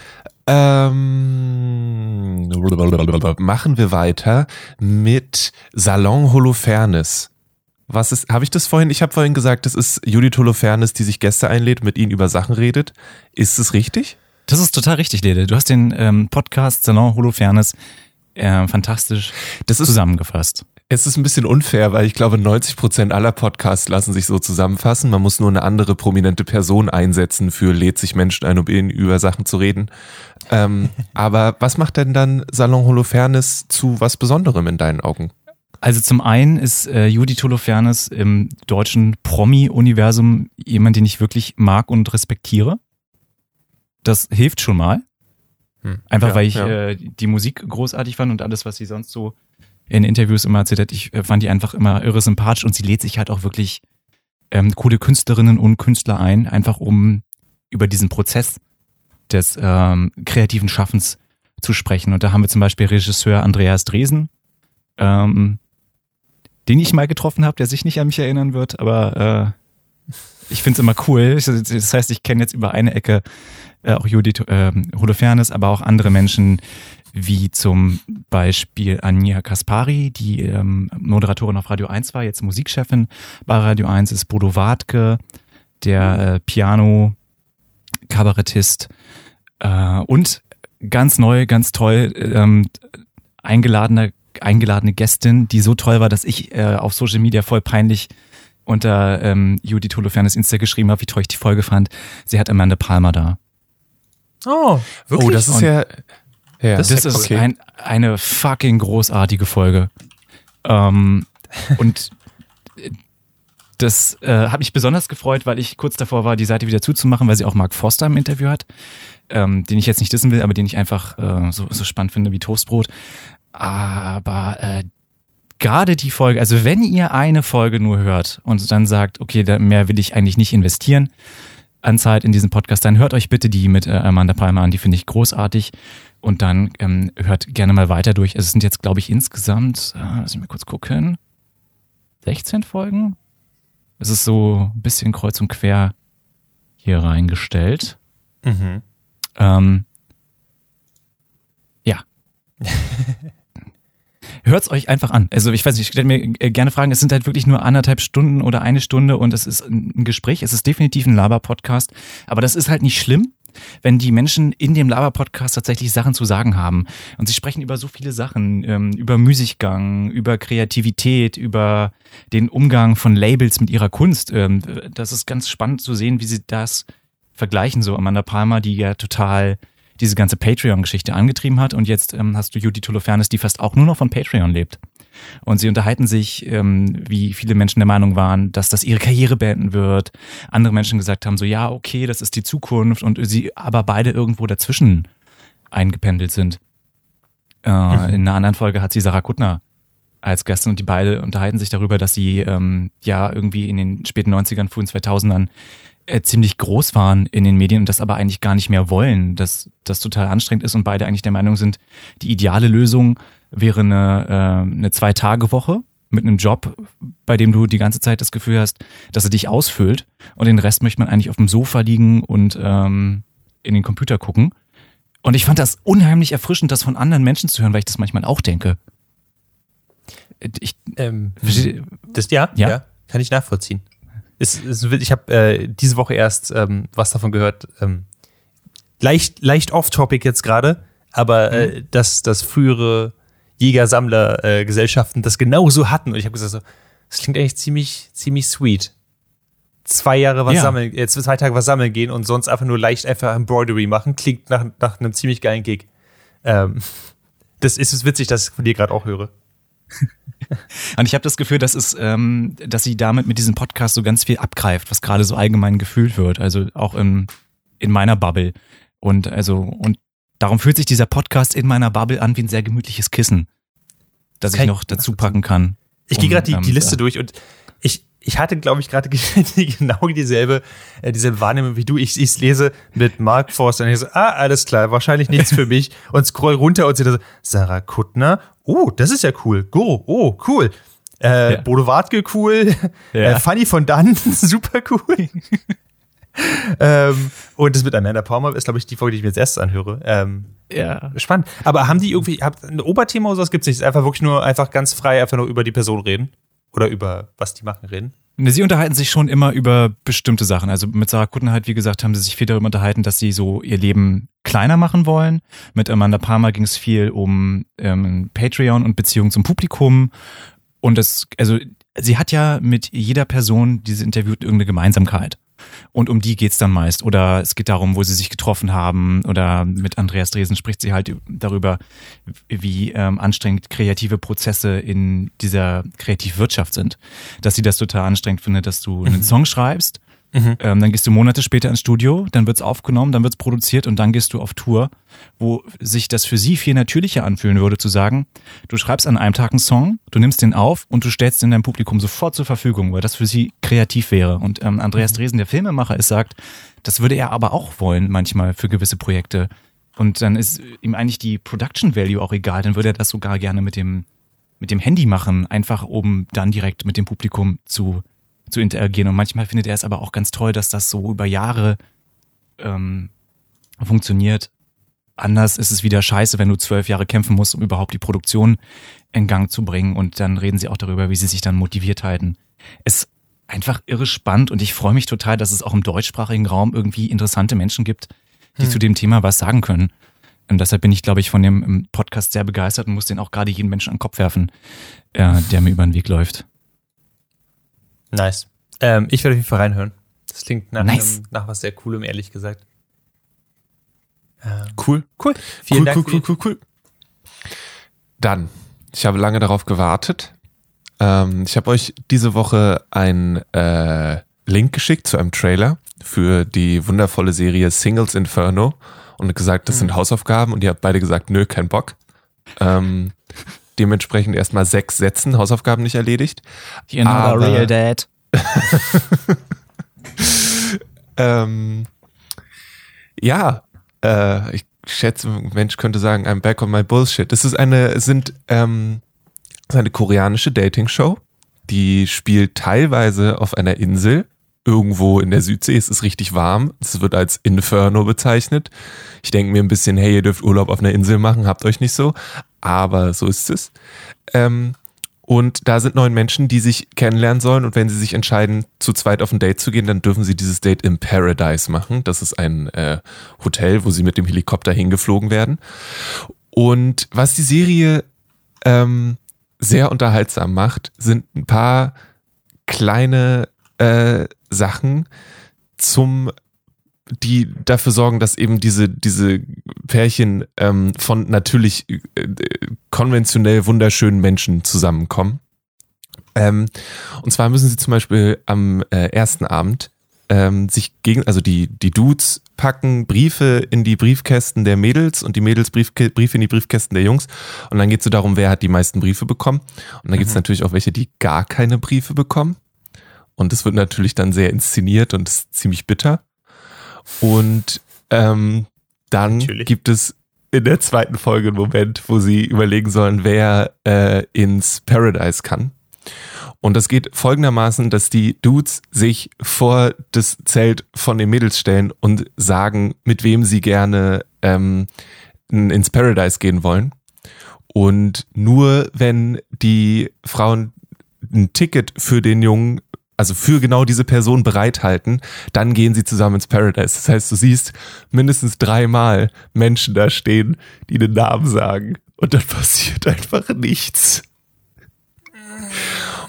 Ähm, machen wir weiter mit Salon Holofernes. Was ist, habe ich das vorhin, ich habe vorhin gesagt, das ist Judith Holofernes, die sich Gäste einlädt, mit ihnen über Sachen redet. Ist es richtig? Das ist total richtig, Lede. Du hast den ähm, Podcast Salon Holofernes äh, fantastisch das ist, zusammengefasst. Es ist ein bisschen unfair, weil ich glaube, 90 Prozent aller Podcasts lassen sich so zusammenfassen. Man muss nur eine andere prominente Person einsetzen für lädt sich Menschen ein, um über Sachen zu reden. Ähm, aber was macht denn dann Salon Holofernes zu was Besonderem in deinen Augen? Also zum einen ist äh, Judith Holofernes im deutschen Promi-Universum jemand, den ich wirklich mag und respektiere. Das hilft schon mal. Hm, Einfach ja, weil ich ja. äh, die Musik großartig fand und alles, was sie sonst so in Interviews immer erzählt hat, ich äh, fand die einfach immer irre sympathisch und sie lädt sich halt auch wirklich ähm, coole Künstlerinnen und Künstler ein, einfach um über diesen Prozess des ähm, kreativen Schaffens zu sprechen. Und da haben wir zum Beispiel Regisseur Andreas Dresen, ähm, den ich mal getroffen habe, der sich nicht an mich erinnern wird, aber ich finde es immer cool. Das heißt, ich kenne jetzt über eine Ecke äh, auch Judith äh, Holofernes, aber auch andere Menschen, wie zum Beispiel Anja Kaspari, die ähm, Moderatorin auf Radio 1 war, jetzt Musikchefin bei Radio 1 ist Bodo Wartke, der äh, Piano-Kabarettist äh, und ganz neu, ganz toll ähm, eingeladene, eingeladene Gästin, die so toll war, dass ich äh, auf Social Media voll peinlich unter ähm, Judith Holofernes Insta geschrieben habe, wie toll ich die Folge fand. Sie hat Amanda Palmer da. Oh, wirklich? Oh, das ist ja ja, das, das ist okay. ein, eine fucking großartige Folge. Ähm, und das äh, hat mich besonders gefreut, weil ich kurz davor war, die Seite wieder zuzumachen, weil sie auch Mark Foster im Interview hat, ähm, den ich jetzt nicht wissen will, aber den ich einfach äh, so, so spannend finde wie Toastbrot. Aber äh, gerade die Folge, also wenn ihr eine Folge nur hört und dann sagt, okay, mehr will ich eigentlich nicht investieren an Zeit in diesem Podcast, dann hört euch bitte die mit äh, Amanda Palmer an, die finde ich großartig. Und dann ähm, hört gerne mal weiter durch. Es sind jetzt, glaube ich, insgesamt, äh, lass ich mal kurz gucken, 16 Folgen. Es ist so ein bisschen kreuz und quer hier reingestellt. Mhm. Ähm, ja. Hört's euch einfach an. Also ich weiß nicht, ich stelle mir äh, gerne Fragen. Es sind halt wirklich nur anderthalb Stunden oder eine Stunde und es ist ein Gespräch. Es ist definitiv ein Laber-Podcast. Aber das ist halt nicht schlimm, wenn die Menschen in dem Laber-Podcast tatsächlich Sachen zu sagen haben. Und sie sprechen über so viele Sachen, ähm, über Müßiggang, über Kreativität, über den Umgang von Labels mit ihrer Kunst. Ähm, das ist ganz spannend zu sehen, wie sie das vergleichen. So Amanda Palmer, die ja total diese ganze Patreon-Geschichte angetrieben hat. Und jetzt ähm, hast du Judy Tolofernes, die fast auch nur noch von Patreon lebt. Und sie unterhalten sich, ähm, wie viele Menschen der Meinung waren, dass das ihre Karriere beenden wird. Andere Menschen gesagt haben, so ja, okay, das ist die Zukunft und sie aber beide irgendwo dazwischen eingependelt sind. Äh, mhm. In einer anderen Folge hat sie Sarah Kuttner als Gästin und die beide unterhalten sich darüber, dass sie ähm, ja irgendwie in den späten 90ern, frühen 2000ern äh, ziemlich groß waren in den Medien und das aber eigentlich gar nicht mehr wollen, dass das total anstrengend ist und beide eigentlich der Meinung sind, die ideale Lösung wäre eine, äh, eine Zwei-Tage-Woche mit einem Job, bei dem du die ganze Zeit das Gefühl hast, dass er dich ausfüllt und den Rest möchte man eigentlich auf dem Sofa liegen und ähm, in den Computer gucken. Und ich fand das unheimlich erfrischend, das von anderen Menschen zu hören, weil ich das manchmal auch denke. Ich, ähm, das, ja, ja, ja, kann ich nachvollziehen. Es, es, ich habe äh, diese Woche erst ähm, was davon gehört. Ähm, leicht, leicht off-topic jetzt gerade, aber äh, mhm. dass das frühere Jäger-Sammler-Gesellschaften das genauso hatten. Und ich habe gesagt, so, das klingt eigentlich ziemlich, ziemlich sweet. Zwei Jahre was ja. sammeln, äh, zwei Tage was sammeln gehen und sonst einfach nur leicht einfach Embroidery machen, klingt nach, nach einem ziemlich geilen Gig. Ähm, das ist es witzig, dass ich von dir gerade auch höre. Und ich habe das Gefühl, dass es, ähm, dass sie damit mit diesem Podcast so ganz viel abgreift, was gerade so allgemein gefühlt wird. Also auch in, in meiner Bubble. Und also, und Darum fühlt sich dieser Podcast in meiner Bubble an wie ein sehr gemütliches Kissen, das, ich noch dazu packen kann. Ich um, gehe gerade die, die ähm, Liste durch und ich, ich hatte, glaube ich, gerade genau dieselbe, äh, dieselbe Wahrnehmung wie du. Ich es lese mit Mark Forster und ich so, ah, alles klar, wahrscheinlich nichts für mich. Und scroll runter und sehe so, Sarah Kuttner, oh, das ist ja cool. Go, oh, cool. Äh, ja. Bodo Wartke, cool. Ja. Äh, Funny von Dann, super cool ähm, und das mit Amanda Palmer ist, glaube ich, die Folge, die ich mir jetzt erst anhöre. Ähm, ja. Spannend. Aber haben die irgendwie, habt ein Oberthema oder sowas gibt es nicht? Ist einfach wirklich nur einfach ganz frei, einfach nur über die Person reden? Oder über was die machen reden? Ne, sie unterhalten sich schon immer über bestimmte Sachen. Also mit Sarah Kuttenheit, wie gesagt, haben sie sich viel darüber unterhalten, dass sie so ihr Leben kleiner machen wollen. Mit Amanda Palmer ging es viel um ähm, Patreon und Beziehungen zum Publikum. Und das, also sie hat ja mit jeder Person, die sie interviewt, irgendeine Gemeinsamkeit. Und um die geht's dann meist. Oder es geht darum, wo sie sich getroffen haben. Oder mit Andreas Dresen spricht sie halt darüber, wie ähm, anstrengend kreative Prozesse in dieser Kreativwirtschaft sind. Dass sie das total anstrengend findet, dass du einen mhm. Song schreibst Mhm. Ähm, dann gehst du Monate später ins Studio, dann wird's aufgenommen, dann wird's produziert und dann gehst du auf Tour, wo sich das für sie viel natürlicher anfühlen würde, zu sagen, du schreibst an einem Tag einen Song, du nimmst den auf und du stellst den deinem Publikum sofort zur Verfügung, weil das für sie kreativ wäre. Und ähm, Andreas mhm. Dresen, der Filmemacher, ist sagt, das würde er aber auch wollen, manchmal für gewisse Projekte. Und dann ist ihm eigentlich die Production Value auch egal, dann würde er das sogar gerne mit dem, mit dem Handy machen, einfach um dann direkt mit dem Publikum zu zu interagieren. Und manchmal findet er es aber auch ganz toll, dass das so über Jahre ähm, funktioniert. Anders ist es wieder scheiße, wenn du zwölf Jahre kämpfen musst, um überhaupt die Produktion in Gang zu bringen. Und dann reden sie auch darüber, wie sie sich dann motiviert halten. Es ist einfach irre spannend und ich freue mich total, dass es auch im deutschsprachigen Raum irgendwie interessante Menschen gibt, die hm. zu dem Thema was sagen können. Und deshalb bin ich, glaube ich, von dem Podcast sehr begeistert und muss den auch gerade jeden Menschen an den Kopf werfen, äh, der mir über den Weg läuft. Nice. Ähm, ich werde auf jeden Fall reinhören. Das klingt nach, nice. einem, nach was sehr Coolem, ehrlich gesagt. Ähm, cool. Cool. Vielen cool, Dank. Cool, cool, cool, cool. Dann, ich habe lange darauf gewartet. Ähm, ich habe euch diese Woche einen äh, Link geschickt zu einem Trailer für die wundervolle Serie Singles Inferno und gesagt, das mhm. sind Hausaufgaben und ihr habt beide gesagt, nö, kein Bock. Ähm, dementsprechend erstmal sechs Sätzen, Hausaufgaben nicht erledigt. You're not Aber, a real dad. ähm, ja, äh, ich schätze, ein Mensch könnte sagen, I'm back on my bullshit. Das ist eine, sind, ähm, das ist eine koreanische Dating-Show, die spielt teilweise auf einer Insel irgendwo in der Südsee. Es ist richtig warm. Es wird als Inferno bezeichnet. Ich denke mir ein bisschen, hey, ihr dürft Urlaub auf einer Insel machen, habt euch nicht so. Aber so ist es. Ähm, und da sind neun Menschen, die sich kennenlernen sollen. Und wenn sie sich entscheiden, zu zweit auf ein Date zu gehen, dann dürfen sie dieses Date im Paradise machen. Das ist ein äh, Hotel, wo sie mit dem Helikopter hingeflogen werden. Und was die Serie ähm, sehr unterhaltsam macht, sind ein paar kleine äh, Sachen zum die dafür sorgen, dass eben diese, diese Pärchen ähm, von natürlich äh, konventionell wunderschönen Menschen zusammenkommen. Ähm, und zwar müssen sie zum Beispiel am äh, ersten Abend ähm, sich gegen, also die, die Dudes packen Briefe in die Briefkästen der Mädels und die Mädels Briefe in die Briefkästen der Jungs. Und dann geht es so darum, wer hat die meisten Briefe bekommen. Und dann gibt es mhm. natürlich auch welche, die gar keine Briefe bekommen. Und es wird natürlich dann sehr inszeniert und ist ziemlich bitter. Und ähm, dann natürlich. gibt es in der zweiten Folge einen Moment, wo sie überlegen sollen, wer äh, ins Paradise kann. Und das geht folgendermaßen, dass die Dudes sich vor das Zelt von den Mädels stellen und sagen, mit wem sie gerne ähm, ins Paradise gehen wollen. Und nur wenn die Frauen ein Ticket für den Jungen also für genau diese Person bereithalten, dann gehen sie zusammen ins Paradise. Das heißt, du siehst mindestens dreimal Menschen da stehen, die den Namen sagen und dann passiert einfach nichts.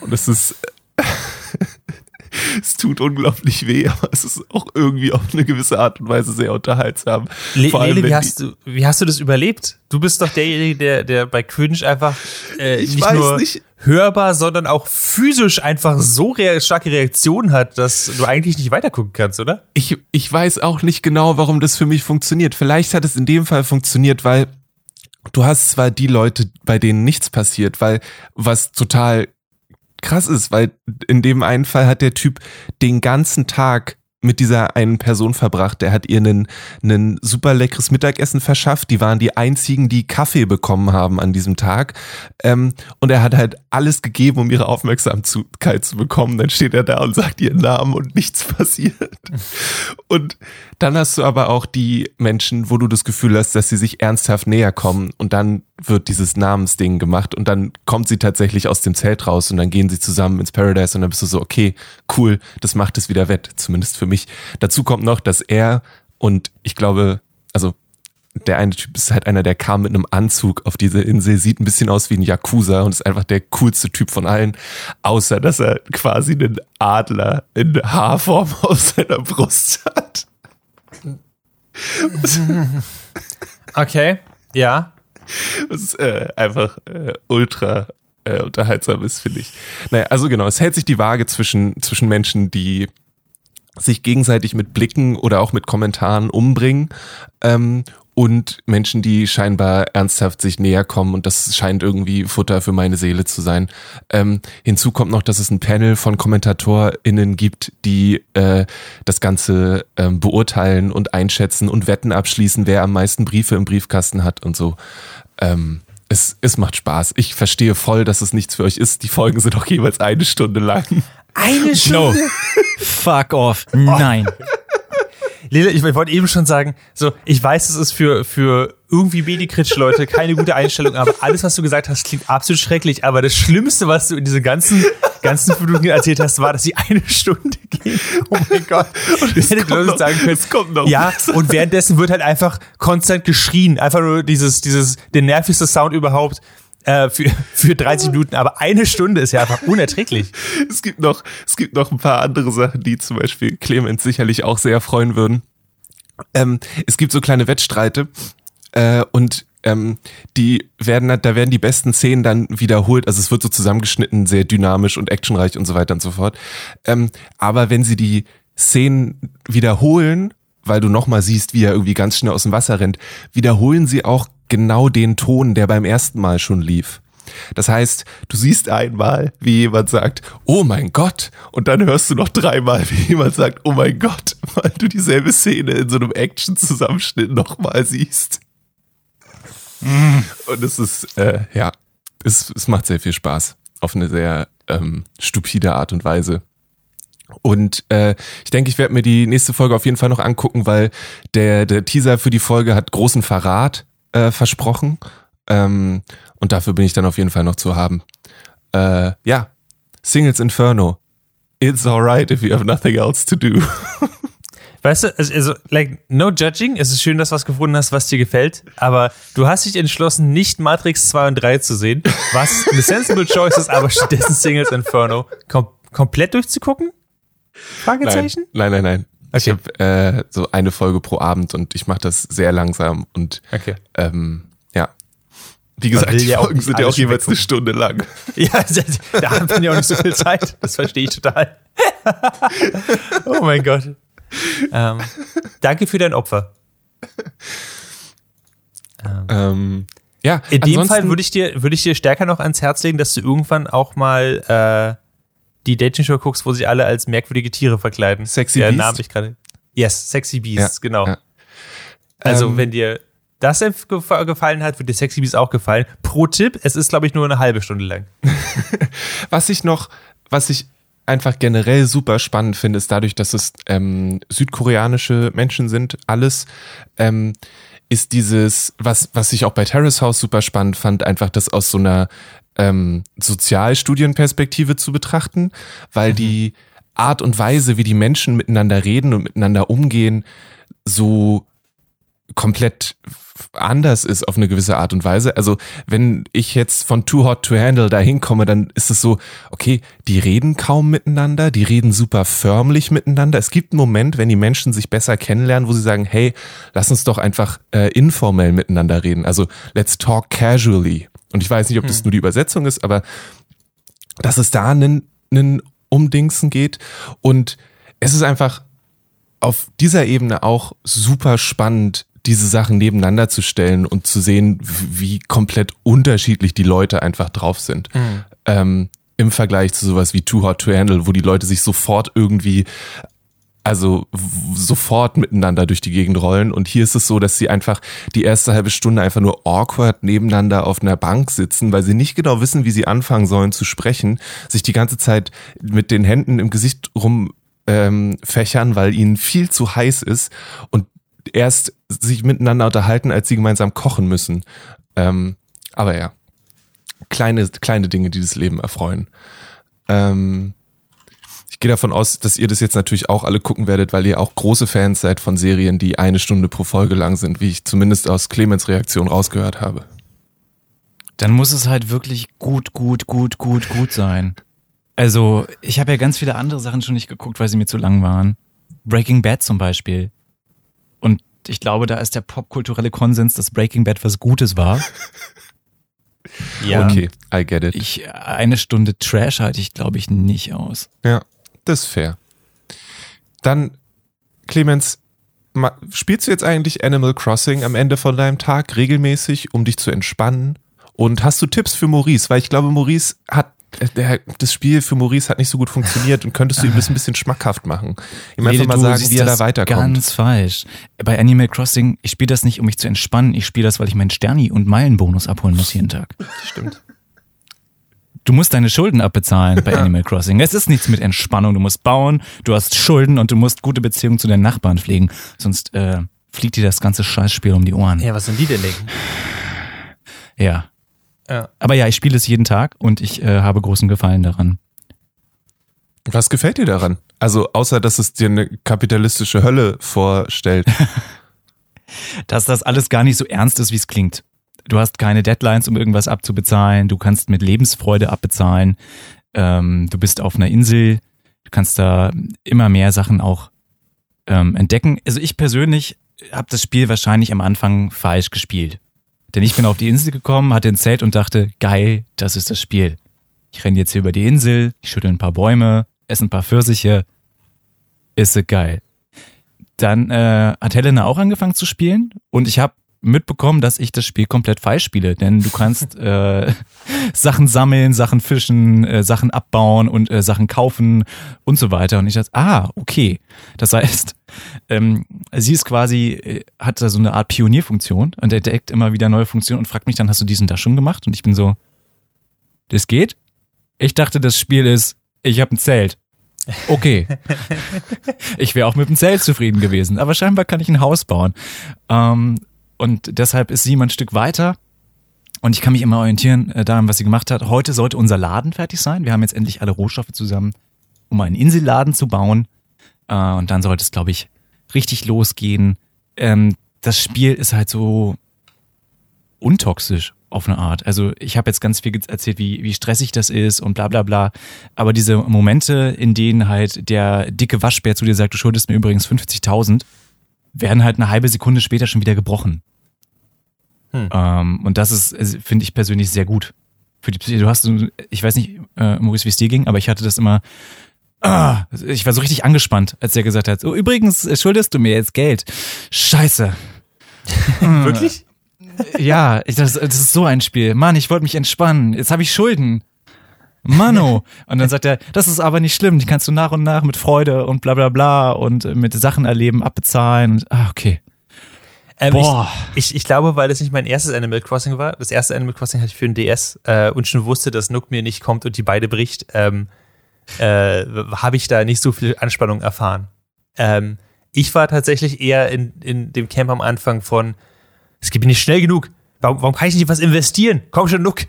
Und es ist, es tut unglaublich weh, aber es ist auch irgendwie auf eine gewisse Art und Weise sehr unterhaltsam. Le allem, Lele, wie hast, du, wie hast du das überlebt? Du bist doch derjenige, der, der bei Cringe einfach äh, nicht nur nicht. hörbar, sondern auch physisch einfach so rea starke Reaktionen hat, dass du eigentlich nicht weitergucken kannst, oder? Ich, ich weiß auch nicht genau, warum das für mich funktioniert. Vielleicht hat es in dem Fall funktioniert, weil du hast zwar die Leute, bei denen nichts passiert, weil was total krass ist, weil in dem einen Fall hat der Typ den ganzen Tag mit dieser einen Person verbracht. Der hat ihr einen super leckeres Mittagessen verschafft. Die waren die einzigen, die Kaffee bekommen haben an diesem Tag. Ähm, und er hat halt alles gegeben, um ihre Aufmerksamkeit zu bekommen. Dann steht er da und sagt ihren Namen und nichts passiert. Und dann hast du aber auch die Menschen, wo du das Gefühl hast, dass sie sich ernsthaft näher kommen. Und dann wird dieses Namensding gemacht und dann kommt sie tatsächlich aus dem Zelt raus und dann gehen sie zusammen ins Paradise und dann bist du so, okay, cool, das macht es wieder wett, zumindest für mich. Dazu kommt noch, dass er und ich glaube, also der eine Typ ist halt einer, der kam mit einem Anzug auf diese Insel, sieht ein bisschen aus wie ein Yakuza und ist einfach der coolste Typ von allen, außer dass er quasi einen Adler in Haarform auf seiner Brust hat. Okay, ja. Was äh, einfach äh, ultra äh, unterhaltsam ist, finde ich. Naja, also genau, es hält sich die Waage zwischen, zwischen Menschen, die sich gegenseitig mit Blicken oder auch mit Kommentaren umbringen ähm, und Menschen, die scheinbar ernsthaft sich näher kommen und das scheint irgendwie Futter für meine Seele zu sein. Ähm, hinzu kommt noch, dass es ein Panel von KommentatorInnen gibt, die äh, das Ganze ähm, beurteilen und einschätzen und Wetten abschließen, wer am meisten Briefe im Briefkasten hat und so. Ähm, es, es macht Spaß. Ich verstehe voll, dass es nichts für euch ist. Die Folgen sind auch jeweils eine Stunde lang. Eine Stunde? No. Fuck off. Nein. Lila, ich wollte eben schon sagen, so, ich weiß, es ist für, für irgendwie Medikritsch-Leute keine gute Einstellung, aber alles, was du gesagt hast, klingt absolut schrecklich. Aber das Schlimmste, was du in diese ganzen, ganzen Minuten erzählt hast, war, dass sie eine Stunde gehen. Oh mein Gott. Und du hättest Leute sagen können, kommt noch ja, und währenddessen wird halt einfach konstant geschrien. Einfach nur dieses, dieses, der nervigste Sound überhaupt. Äh, für, für 30 Minuten, aber eine Stunde ist ja einfach unerträglich. Es gibt noch, es gibt noch ein paar andere Sachen, die zum Beispiel Clemens sicherlich auch sehr freuen würden. Ähm, es gibt so kleine Wettstreite äh, und ähm, die werden, da werden die besten Szenen dann wiederholt. Also es wird so zusammengeschnitten, sehr dynamisch und actionreich und so weiter und so fort. Ähm, aber wenn sie die Szenen wiederholen, weil du nochmal siehst, wie er irgendwie ganz schnell aus dem Wasser rennt, wiederholen sie auch genau den Ton, der beim ersten Mal schon lief. Das heißt, du siehst einmal, wie jemand sagt, oh mein Gott, und dann hörst du noch dreimal, wie jemand sagt, oh mein Gott, weil du dieselbe Szene in so einem Action-Zusammenschnitt nochmal siehst. Mm. Und es ist, äh, ja, es, es macht sehr viel Spaß. Auf eine sehr ähm, stupide Art und Weise. Und äh, ich denke, ich werde mir die nächste Folge auf jeden Fall noch angucken, weil der, der Teaser für die Folge hat großen Verrat äh, versprochen. Ähm, und dafür bin ich dann auf jeden Fall noch zu haben. Äh, ja, Singles Inferno. It's alright if you have nothing else to do. Weißt du, also, like, no judging. Es ist schön, dass du was gefunden hast, was dir gefällt. Aber du hast dich entschlossen, nicht Matrix 2 und 3 zu sehen, was eine sensible choice ist, aber stattdessen Singles Inferno kom komplett durchzugucken? Fragezeichen? Nein, nein, nein. nein. Okay. Ich habe äh, so eine Folge pro Abend und ich mache das sehr langsam und okay. ähm, ja. Wie gesagt, die ja Folgen sind ja auch jeweils eine Stunde lang. Ja, da haben wir ja auch nicht so viel Zeit. Das verstehe ich total. oh mein Gott. Ähm, danke für dein Opfer. Ähm, ähm, ja, in dem Fall würde ich dir würde ich dir stärker noch ans Herz legen, dass du irgendwann auch mal äh, die Dating-Show guckst, wo sich alle als merkwürdige Tiere verkleiden. Sexy Der Beast. Name ich gerade. Yes, Sexy Beast, Ja, genau. ja. Also, Ähm, wenn dir das gef- gefallen hat, wird dir Sexy Beast auch gefallen. Pro Tipp, es ist, glaube ich, nur eine halbe Stunde lang. Was ich noch, was ich einfach generell super spannend finde, ist dadurch, dass es ähm, südkoreanische Menschen sind, alles, ähm, ist dieses, was, was ich auch bei Terrace House super spannend fand, einfach das aus so einer ähm, Sozialstudienperspektive zu betrachten, weil die Art und Weise, wie die Menschen miteinander reden und miteinander umgehen, so komplett anders ist auf eine gewisse Art und Weise. Also wenn ich jetzt von Too Hot to Handle da hinkomme, dann ist es so, okay, die reden kaum miteinander, die reden super förmlich miteinander. Es gibt einen Moment, wenn die Menschen sich besser kennenlernen, wo sie sagen, hey, lass uns doch einfach äh, informell miteinander reden. Also let's talk casually. Und ich weiß nicht, ob das nur die Übersetzung ist, aber dass es da einen, einen Umdingsen geht. Und es ist einfach auf dieser Ebene auch super spannend, diese Sachen nebeneinander zu stellen und zu sehen, wie komplett unterschiedlich die Leute einfach drauf sind. Ähm, Im Vergleich zu sowas wie Too Hot to Handle, wo die Leute sich sofort irgendwie, also sofort miteinander durch die Gegend rollen. Und hier ist es so, dass sie einfach die erste halbe Stunde einfach nur awkward nebeneinander auf einer Bank sitzen, weil sie nicht genau wissen, wie sie anfangen sollen zu sprechen, sich die ganze Zeit mit den Händen im Gesicht rum ähm, fächern, weil ihnen viel zu heiß ist und erst sich miteinander unterhalten, als sie gemeinsam kochen müssen. Ähm, aber ja, kleine, kleine Dinge, die das Leben erfreuen. Ähm, ich gehe davon aus, dass ihr das jetzt natürlich auch alle gucken werdet, weil ihr auch große Fans seid von Serien, die eine Stunde pro Folge lang sind, wie ich zumindest aus Clemens Reaktion rausgehört habe. Dann muss es halt wirklich gut, gut, gut, gut, gut sein. Also, ich habe ja ganz viele andere Sachen schon nicht geguckt, weil sie mir zu lang waren. Breaking Bad zum Beispiel. Und ich glaube, da ist der popkulturelle Konsens, dass Breaking Bad was Gutes war. Ja. Okay, I get it. Ich, eine Stunde Trash halte ich, glaube ich, nicht aus. Ja, das ist fair. Dann, Clemens, spielst du jetzt eigentlich Animal Crossing am Ende von deinem Tag regelmäßig, um dich zu entspannen? Und hast du Tipps für Maurice? Weil ich glaube, Maurice hat, der, das Spiel für Maurice hat nicht so gut funktioniert und könntest du ihm das ein bisschen schmackhaft machen? Ihm einfach mal sagen, wie er da weiterkommt. Ganz falsch. Bei Animal Crossing, ich spiele das nicht, um mich zu entspannen. Ich spiele das, weil ich meinen Sterni- und Meilenbonus abholen muss jeden Tag. Stimmt. Du musst deine Schulden abbezahlen bei Animal Crossing. Es ist nichts mit Entspannung. Du musst bauen, du hast Schulden und du musst gute Beziehungen zu deinen Nachbarn pflegen. Sonst äh, fliegt dir das ganze Scheißspiel um die Ohren. Ja, was sind die denn denken? Ja. Ja. Aber ja, ich spiele es jeden Tag und ich äh, habe großen Gefallen daran. Was gefällt dir daran? Also außer, dass es dir eine kapitalistische Hölle vorstellt. Dass das alles gar nicht so ernst ist, wie es klingt. Du hast keine Deadlines, um irgendwas abzubezahlen. Du kannst mit Lebensfreude abbezahlen. Ähm, du bist auf einer Insel. Du kannst da immer mehr Sachen auch ähm, entdecken. Also ich persönlich habe das Spiel wahrscheinlich am Anfang falsch gespielt. Denn ich bin auf die Insel gekommen, hatte ein Zelt und dachte, geil, das ist das Spiel. Ich renne jetzt hier über die Insel, ich schüttel ein paar Bäume, esse ein paar Pfirsiche. Ist geil. Dann äh, hat Helena auch angefangen zu spielen und ich habe mitbekommen, dass ich das Spiel komplett falsch spiele, denn du kannst äh, Sachen sammeln, Sachen fischen, äh, Sachen abbauen und äh, Sachen kaufen und so weiter. Und ich dachte, ah, okay. Das heißt, ähm, sie ist quasi, äh, hat da so eine Art Pionierfunktion und entdeckt immer wieder neue Funktionen und fragt mich dann, hast du diesen da schon gemacht? Und ich bin so, das geht? Ich dachte, das Spiel ist, ich habe ein Zelt. Okay. ich wäre auch mit dem Zelt zufrieden gewesen, aber scheinbar kann ich ein Haus bauen. Ähm, und deshalb ist sie immer ein Stück weiter. Und ich kann mich immer orientieren äh, daran, was sie gemacht hat. Heute sollte unser Laden fertig sein. Wir haben jetzt endlich alle Rohstoffe zusammen, um einen Inselladen zu bauen. Äh, und dann sollte es, glaube ich, richtig losgehen. Ähm, das Spiel ist halt so untoxisch auf eine Art. Also ich habe jetzt ganz viel erzählt, wie, wie stressig das ist und bla bla bla. Aber diese Momente, in denen halt der dicke Waschbär zu dir sagt, du schuldest mir übrigens 50.000, werden halt eine halbe Sekunde später schon wieder gebrochen. Hm. Ähm, und das ist, also, finde ich persönlich sehr gut. Für die Psyche. Du hast, ich weiß nicht, äh, Maurice, wie es dir ging, aber ich hatte das immer. Ah, ich war so richtig angespannt, als er gesagt hat: oh, übrigens, schuldest du mir jetzt Geld. Scheiße. Wirklich? Ja, ich, das, das ist so ein Spiel. Mann, ich wollte mich entspannen. Jetzt habe ich Schulden. Mano. Und dann sagt er, das ist aber nicht schlimm, die kannst du nach und nach mit Freude und bla bla bla und mit Sachen erleben, abbezahlen. Und, ah, okay. Ähm, Boah. Ich, ich, ich, glaube, weil das nicht mein erstes Animal Crossing war. Das erste Animal Crossing hatte ich für den DS äh, und schon wusste, dass Nook mir nicht kommt und die beide bricht, ähm, äh, habe ich da nicht so viel Anspannung erfahren. Ähm, ich war tatsächlich eher in, in dem Camp am Anfang von, es geht mir nicht schnell genug. Warum, warum kann ich nicht was investieren? Komm schon, Nook.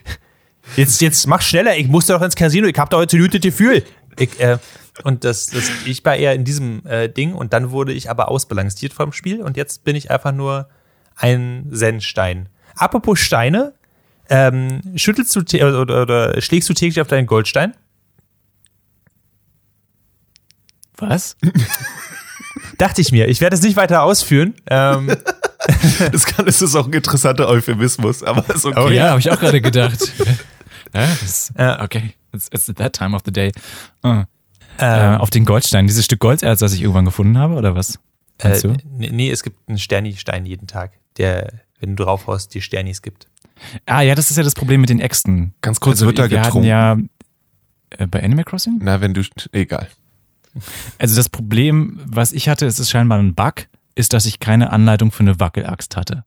Jetzt, jetzt mach schneller, ich muss doch ins Casino, ich hab da heute ein gutes Gefühl. Ich, äh, und das, das, ich war eher in diesem äh, Ding und dann wurde ich aber ausbalanciert vom Spiel und jetzt bin ich einfach nur ein Zen-Stein. Apropos Steine, ähm, schüttelst du oder, oder, oder schlägst du täglich auf deinen Goldstein? Was? Dachte ich mir. Ich werde es nicht weiter ausführen. Ähm, das, kann, das ist auch ein interessanter Euphemismus, aber ist okay. Oh ja, habe ich auch gerade gedacht. ja, okay, it's, it's that time of the day. Uh. Ähm, äh, auf den Goldstein, dieses Stück Golderz, das ich irgendwann gefunden habe, oder was? Äh, du? Nee, es gibt einen Sterni-Stein jeden Tag, der, wenn du draufhaust, die Sternis gibt. Ah ja, das ist ja das Problem mit den Äxten. Ganz kurz, also, wird da getrunken? ja äh, bei Animal Crossing? Na, wenn du, egal. Also das Problem, was ich hatte, es ist scheinbar ein Bug, ist, dass ich keine Anleitung für eine Wackelaxt hatte.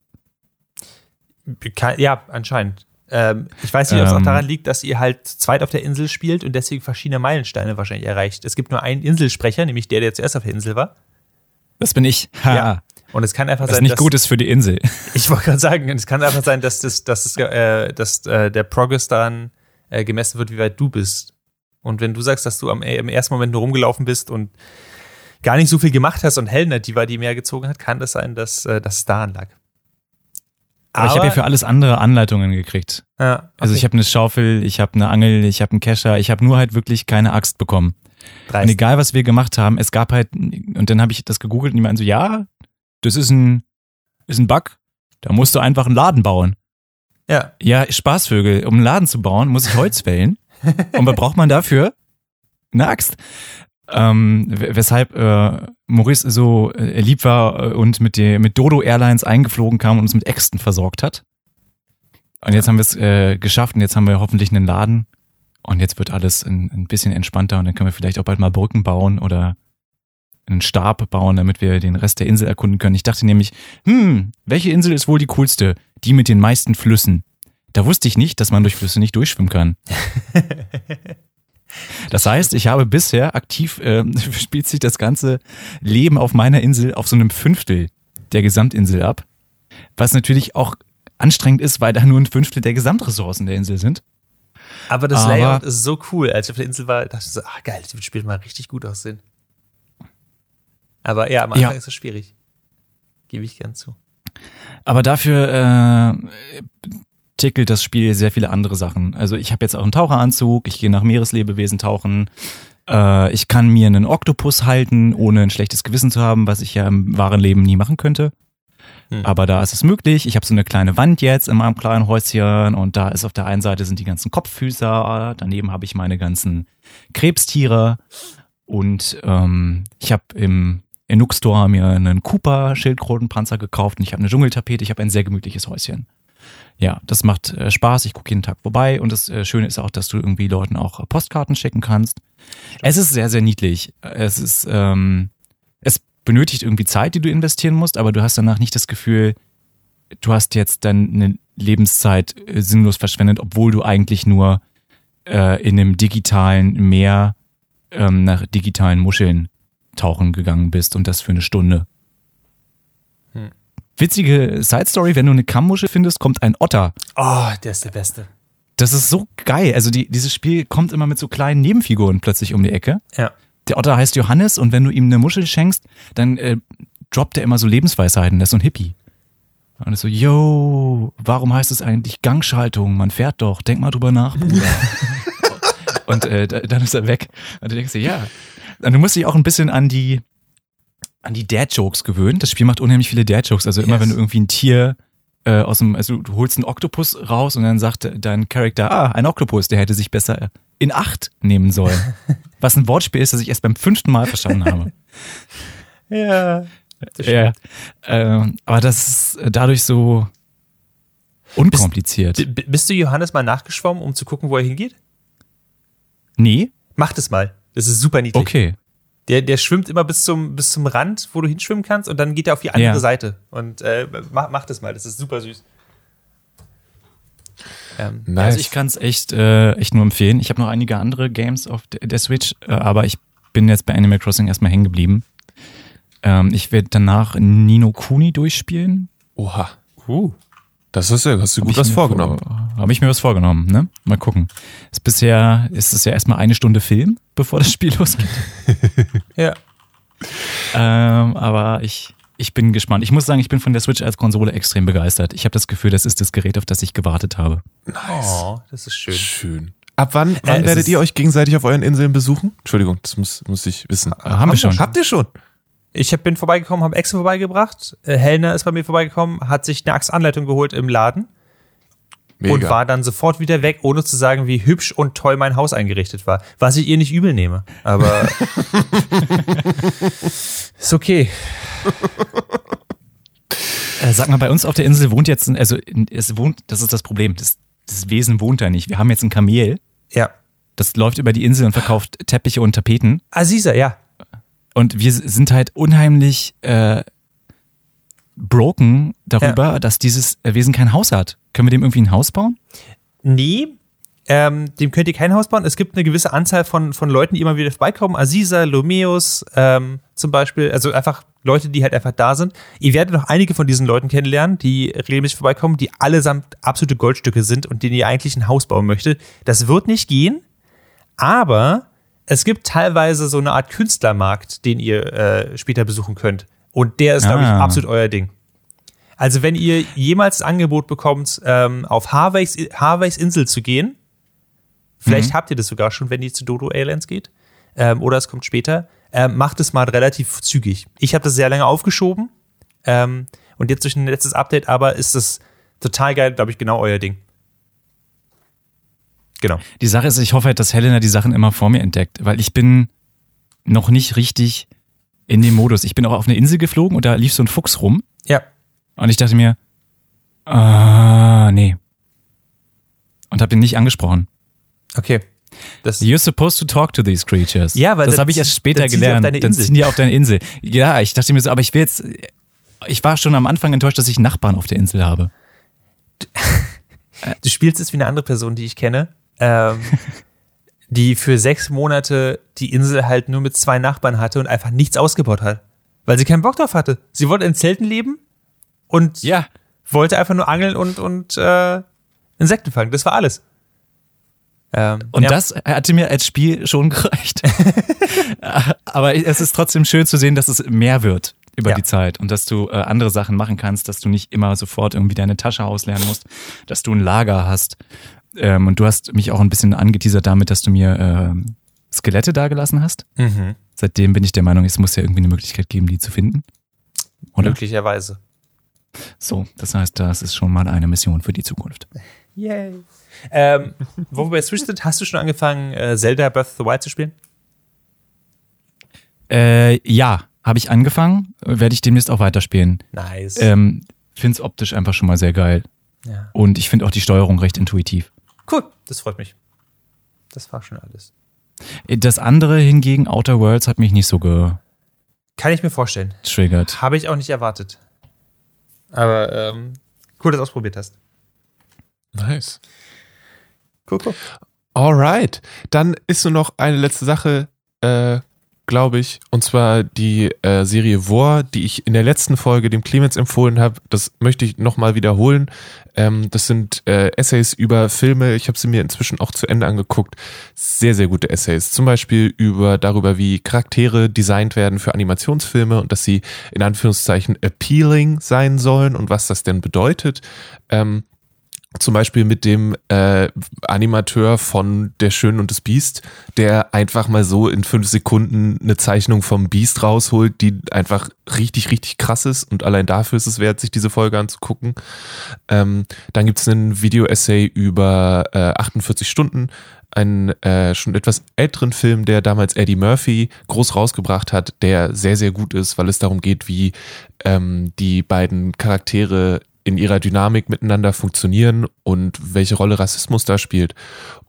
Ja, anscheinend. Ähm, ich weiß nicht, ob es ähm, auch daran liegt, dass ihr halt zweit auf der Insel spielt und deswegen verschiedene Meilensteine wahrscheinlich erreicht. Es gibt nur einen Inselsprecher, nämlich der, der zuerst auf der Insel war. Das bin ich. Ha. Ja. Und es kann einfach Was sein, nicht dass, gut ist für die Insel. Ich wollte gerade sagen, es kann einfach sein, dass, das, dass, das, äh, dass äh, der Progress daran äh, gemessen wird, wie weit du bist. Und wenn du sagst, dass du am, im ersten Moment nur rumgelaufen bist und gar nicht so viel gemacht hast und Helena die war, die mehr gezogen hat, kann das sein, dass, äh, dass es daran lag. Aber, ich habe ja für alles andere Anleitungen gekriegt. Ja, okay. Also ich habe eine Schaufel, ich habe eine Angel, ich habe einen Kescher, ich habe nur halt wirklich keine Axt bekommen. Dreist. Und egal, was wir gemacht haben, es gab halt, und dann habe ich das gegoogelt und die meinten so, ja, das ist ein, ist ein Bug, da musst du einfach einen Laden bauen. Ja. Ja, Spaßvögel, um einen Laden zu bauen, muss ich Holz fällen. und was braucht man dafür? Eine Axt ähm, weshalb äh, Maurice so äh, lieb war äh, und mit, der, mit Dodo Airlines eingeflogen kam und uns mit Äxten versorgt hat. Und jetzt haben wir es äh, geschafft und jetzt haben wir hoffentlich einen Laden und jetzt wird alles ein, ein bisschen entspannter und dann können wir vielleicht auch bald mal Brücken bauen oder einen Stab bauen, damit wir den Rest der Insel erkunden können. Ich dachte nämlich, hm, welche Insel ist wohl die coolste? Die mit den meisten Flüssen. Da wusste ich nicht, dass man durch Flüsse nicht durchschwimmen kann. Das heißt, ich habe bisher aktiv, äh, spielt sich das ganze Leben auf meiner Insel auf so einem Fünftel der Gesamtinsel ab. Was natürlich auch anstrengend ist, weil da nur ein Fünftel der Gesamtressourcen der Insel sind. Aber das Aber, Layout ist so cool. Als ich auf der Insel war, dachte ich so, ah geil, das Spiel mal richtig gut aussehen. Aber ja, am Anfang ja. ist es schwierig. Gebe ich gern zu. Aber dafür äh, tickelt das Spiel sehr viele andere Sachen. Also ich habe jetzt auch einen Taucheranzug, ich gehe nach Meereslebewesen tauchen. Äh, ich kann mir einen Oktopus halten, ohne ein schlechtes Gewissen zu haben, was ich ja im wahren Leben nie machen könnte. Hm. Aber da ist es möglich. Ich habe so eine kleine Wand jetzt in meinem kleinen Häuschen und da ist auf der einen Seite sind die ganzen Kopffüßer, daneben habe ich meine ganzen Krebstiere und ähm, ich habe im Inuk Store mir einen Cooper Schildkrötenpanzer gekauft und ich habe eine Dschungeltapete. Ich habe ein sehr gemütliches Häuschen. Ja, das macht äh, Spaß. Ich gucke jeden Tag vorbei und das äh, Schöne ist auch, dass du irgendwie Leuten auch Postkarten schicken kannst. Stimmt. Es ist sehr, sehr niedlich. Es ist, ähm, es benötigt irgendwie Zeit, die du investieren musst, aber du hast danach nicht das Gefühl, du hast jetzt deine Lebenszeit äh, sinnlos verschwendet, obwohl du eigentlich nur äh, in einem digitalen Meer ähm, nach digitalen Muscheln tauchen gegangen bist und das für eine Stunde. Witzige Side Story, wenn du eine Kammmuschel findest, kommt ein Otter. Oh, der ist der Beste. Das ist so geil. Also die, dieses Spiel kommt immer mit so kleinen Nebenfiguren plötzlich um die Ecke. Ja. Der Otter heißt Johannes und wenn du ihm eine Muschel schenkst, dann äh, droppt er immer so Lebensweisheiten. Der ist so ein Hippie. Und ist so, yo, warum heißt es eigentlich Gangschaltung? Man fährt doch. Denk mal drüber nach, Bruder. und äh, dann ist er weg. Und du denkst dir, ja, du musst dich auch ein bisschen an die, an die Dad-Jokes gewöhnen. Das Spiel macht unheimlich viele Dad-Jokes. Also immer, yes. wenn du irgendwie ein Tier äh, aus dem, also du holst einen Oktopus raus und dann sagt dein Charakter, ah, ein Oktopus, der hätte sich besser in Acht nehmen sollen. Was ein Wortspiel ist, das ich erst beim fünften Mal verstanden habe. ja. ja. Äh, aber das ist dadurch so unkompliziert. Bist, bist du Johannes mal nachgeschwommen, um zu gucken, wo er hingeht? Nee. Mach das mal. Das ist super niedlich. Okay. Der, der schwimmt immer bis zum, bis zum Rand, wo du hinschwimmen kannst, und dann geht er auf die andere ja. Seite. Und äh, mach, mach das mal, das ist super süß. Ähm, nice. Also ich kann es echt, äh, echt nur empfehlen. Ich habe noch einige andere Games auf der, der Switch, äh, aber ich bin jetzt bei Animal Crossing erstmal hängen geblieben. Ähm, ich werde danach Nino Kuni durchspielen. Oha. Uh. Das ist ja, hast du gut was vorgenommen. Vor, Habe ich mir was vorgenommen, ne? Mal gucken. Ist bisher ist es ja erstmal eine Stunde Film, bevor das Spiel losgeht. ja. Ähm, aber ich, ich bin gespannt. Ich muss sagen, ich bin von der Switch als Konsole extrem begeistert. Ich habe das Gefühl, das ist das Gerät, auf das ich gewartet habe. Nice. Oh, das ist schön. Schön. Ab wann, wann äh, werdet ihr euch gegenseitig auf euren Inseln besuchen? Entschuldigung, das muss, muss ich wissen. Äh, haben, haben wir schon. Habt ihr schon? Ich bin vorbeigekommen, habe Exe vorbeigebracht. Äh, Hellner ist bei mir vorbeigekommen, hat sich eine Axt-Anleitung geholt im Laden. Mega. Und war dann sofort wieder weg, ohne zu sagen, wie hübsch und toll mein Haus eingerichtet war. Was ich ihr nicht übel nehme. Aber ist okay. Äh, sag mal, bei uns auf der Insel wohnt jetzt, ein, also es wohnt, das ist das Problem, das, das Wesen wohnt da nicht. Wir haben jetzt ein Kamel. Ja. Das läuft über die Insel und verkauft Teppiche und Tapeten. Aziza, ja. Und wir sind halt unheimlich äh, broken darüber, ja. dass dieses Wesen kein Haus hat. Können wir dem irgendwie ein Haus bauen? Nee, ähm, dem könnt ihr kein Haus bauen. Es gibt eine gewisse Anzahl von, von Leuten, die immer wieder vorbeikommen. Aziza, Lomeus ähm, zum Beispiel. Also einfach Leute, die halt einfach da sind. Ihr werdet noch einige von diesen Leuten kennenlernen, die regelmäßig vorbeikommen, die allesamt absolute Goldstücke sind und denen ihr eigentlich ein Haus bauen möchtet. Das wird nicht gehen, aber es gibt teilweise so eine Art Künstlermarkt, den ihr äh, später besuchen könnt. Und der ist, ah. glaube ich, absolut euer Ding. Also, wenn ihr jemals das Angebot bekommt, ähm, auf Harveys, Harveys Insel zu gehen, vielleicht mhm. habt ihr das sogar schon, wenn ihr zu Dodo Airlines geht, ähm, oder es kommt später, ähm, macht es mal relativ zügig. Ich habe das sehr lange aufgeschoben ähm, und jetzt durch ein letztes Update aber ist das total geil, glaube ich, genau euer Ding. Genau. Die Sache ist, ich hoffe halt, dass Helena die Sachen immer vor mir entdeckt, weil ich bin noch nicht richtig in dem Modus. Ich bin auch auf eine Insel geflogen und da lief so ein Fuchs rum. Ja. Und ich dachte mir, ah, nee. Und habe ihn nicht angesprochen. Okay. Das You're supposed to talk to these creatures. Ja, weil das habe ich erst später gelernt. Dann ziehen die auf deine Insel. Ja, ich dachte mir so, aber ich will jetzt. Ich war schon am Anfang enttäuscht, dass ich Nachbarn auf der Insel habe. du spielst es wie eine andere Person, die ich kenne, ähm, die für sechs Monate die Insel halt nur mit zwei Nachbarn hatte und einfach nichts ausgebaut hat. Weil sie keinen Bock drauf hatte. Sie wollte in Zelten leben und Ja. wollte einfach nur angeln und, und äh, Insekten fangen. Das war alles. Ähm, Und ja. das hatte mir als Spiel schon gereicht. Aber es ist trotzdem schön zu sehen, dass es mehr wird über Ja. die Zeit und dass du äh, andere Sachen machen kannst, dass du nicht immer sofort irgendwie deine Tasche ausleeren musst, dass du ein Lager hast. Ähm, und du hast mich auch ein bisschen angeteasert damit, dass du mir ähm, Skelette dagelassen hast. Mhm. Seitdem bin ich der Meinung, es muss ja irgendwie eine Möglichkeit geben, die zu finden. Oder? Möglicherweise. So, das heißt, das ist schon mal eine Mission für die Zukunft. Yay. Ähm, wo wir Switch sind, hast du schon angefangen, äh, Zelda Breath of the Wild zu spielen? Äh, ja, habe ich angefangen, werde ich demnächst auch weiterspielen. Nice. Ähm, finde es optisch einfach schon mal sehr geil. ja. Und ich finde auch die Steuerung recht intuitiv. Cool, das freut mich. Das war schon alles. Das andere hingegen, Outer Worlds, hat mich nicht so Kann ich mir vorstellen. getriggert. Habe ich auch nicht erwartet. Aber ähm, cool, dass du ausprobiert hast. Nice. Cool, cool. Alright. Dann ist nur noch eine letzte Sache, äh, glaube ich. Und zwar die äh, Serie War, die ich in der letzten Folge dem Clemens empfohlen habe. Das möchte ich nochmal wiederholen. Ähm, das sind äh, Essays über Filme. Ich habe sie mir inzwischen auch zu Ende angeguckt. Sehr, sehr gute Essays. Zum Beispiel über darüber, wie Charaktere designt werden für Animationsfilme und dass sie in Anführungszeichen appealing sein sollen und was das denn bedeutet. Ähm, zum Beispiel mit dem äh, Animateur von Der Schön und das Biest, der einfach mal so in fünf Sekunden eine Zeichnung vom Biest rausholt, die einfach richtig, richtig krass ist und allein dafür ist es wert, sich diese Folge anzugucken. Ähm, dann gibt's einen Video-Essay über äh, 48 Stunden, einen äh, schon etwas älteren Film, der damals Eddie Murphy groß rausgebracht hat, der sehr, sehr gut ist, weil es darum geht, wie ähm, die beiden Charaktere in ihrer Dynamik miteinander funktionieren und welche Rolle Rassismus da spielt.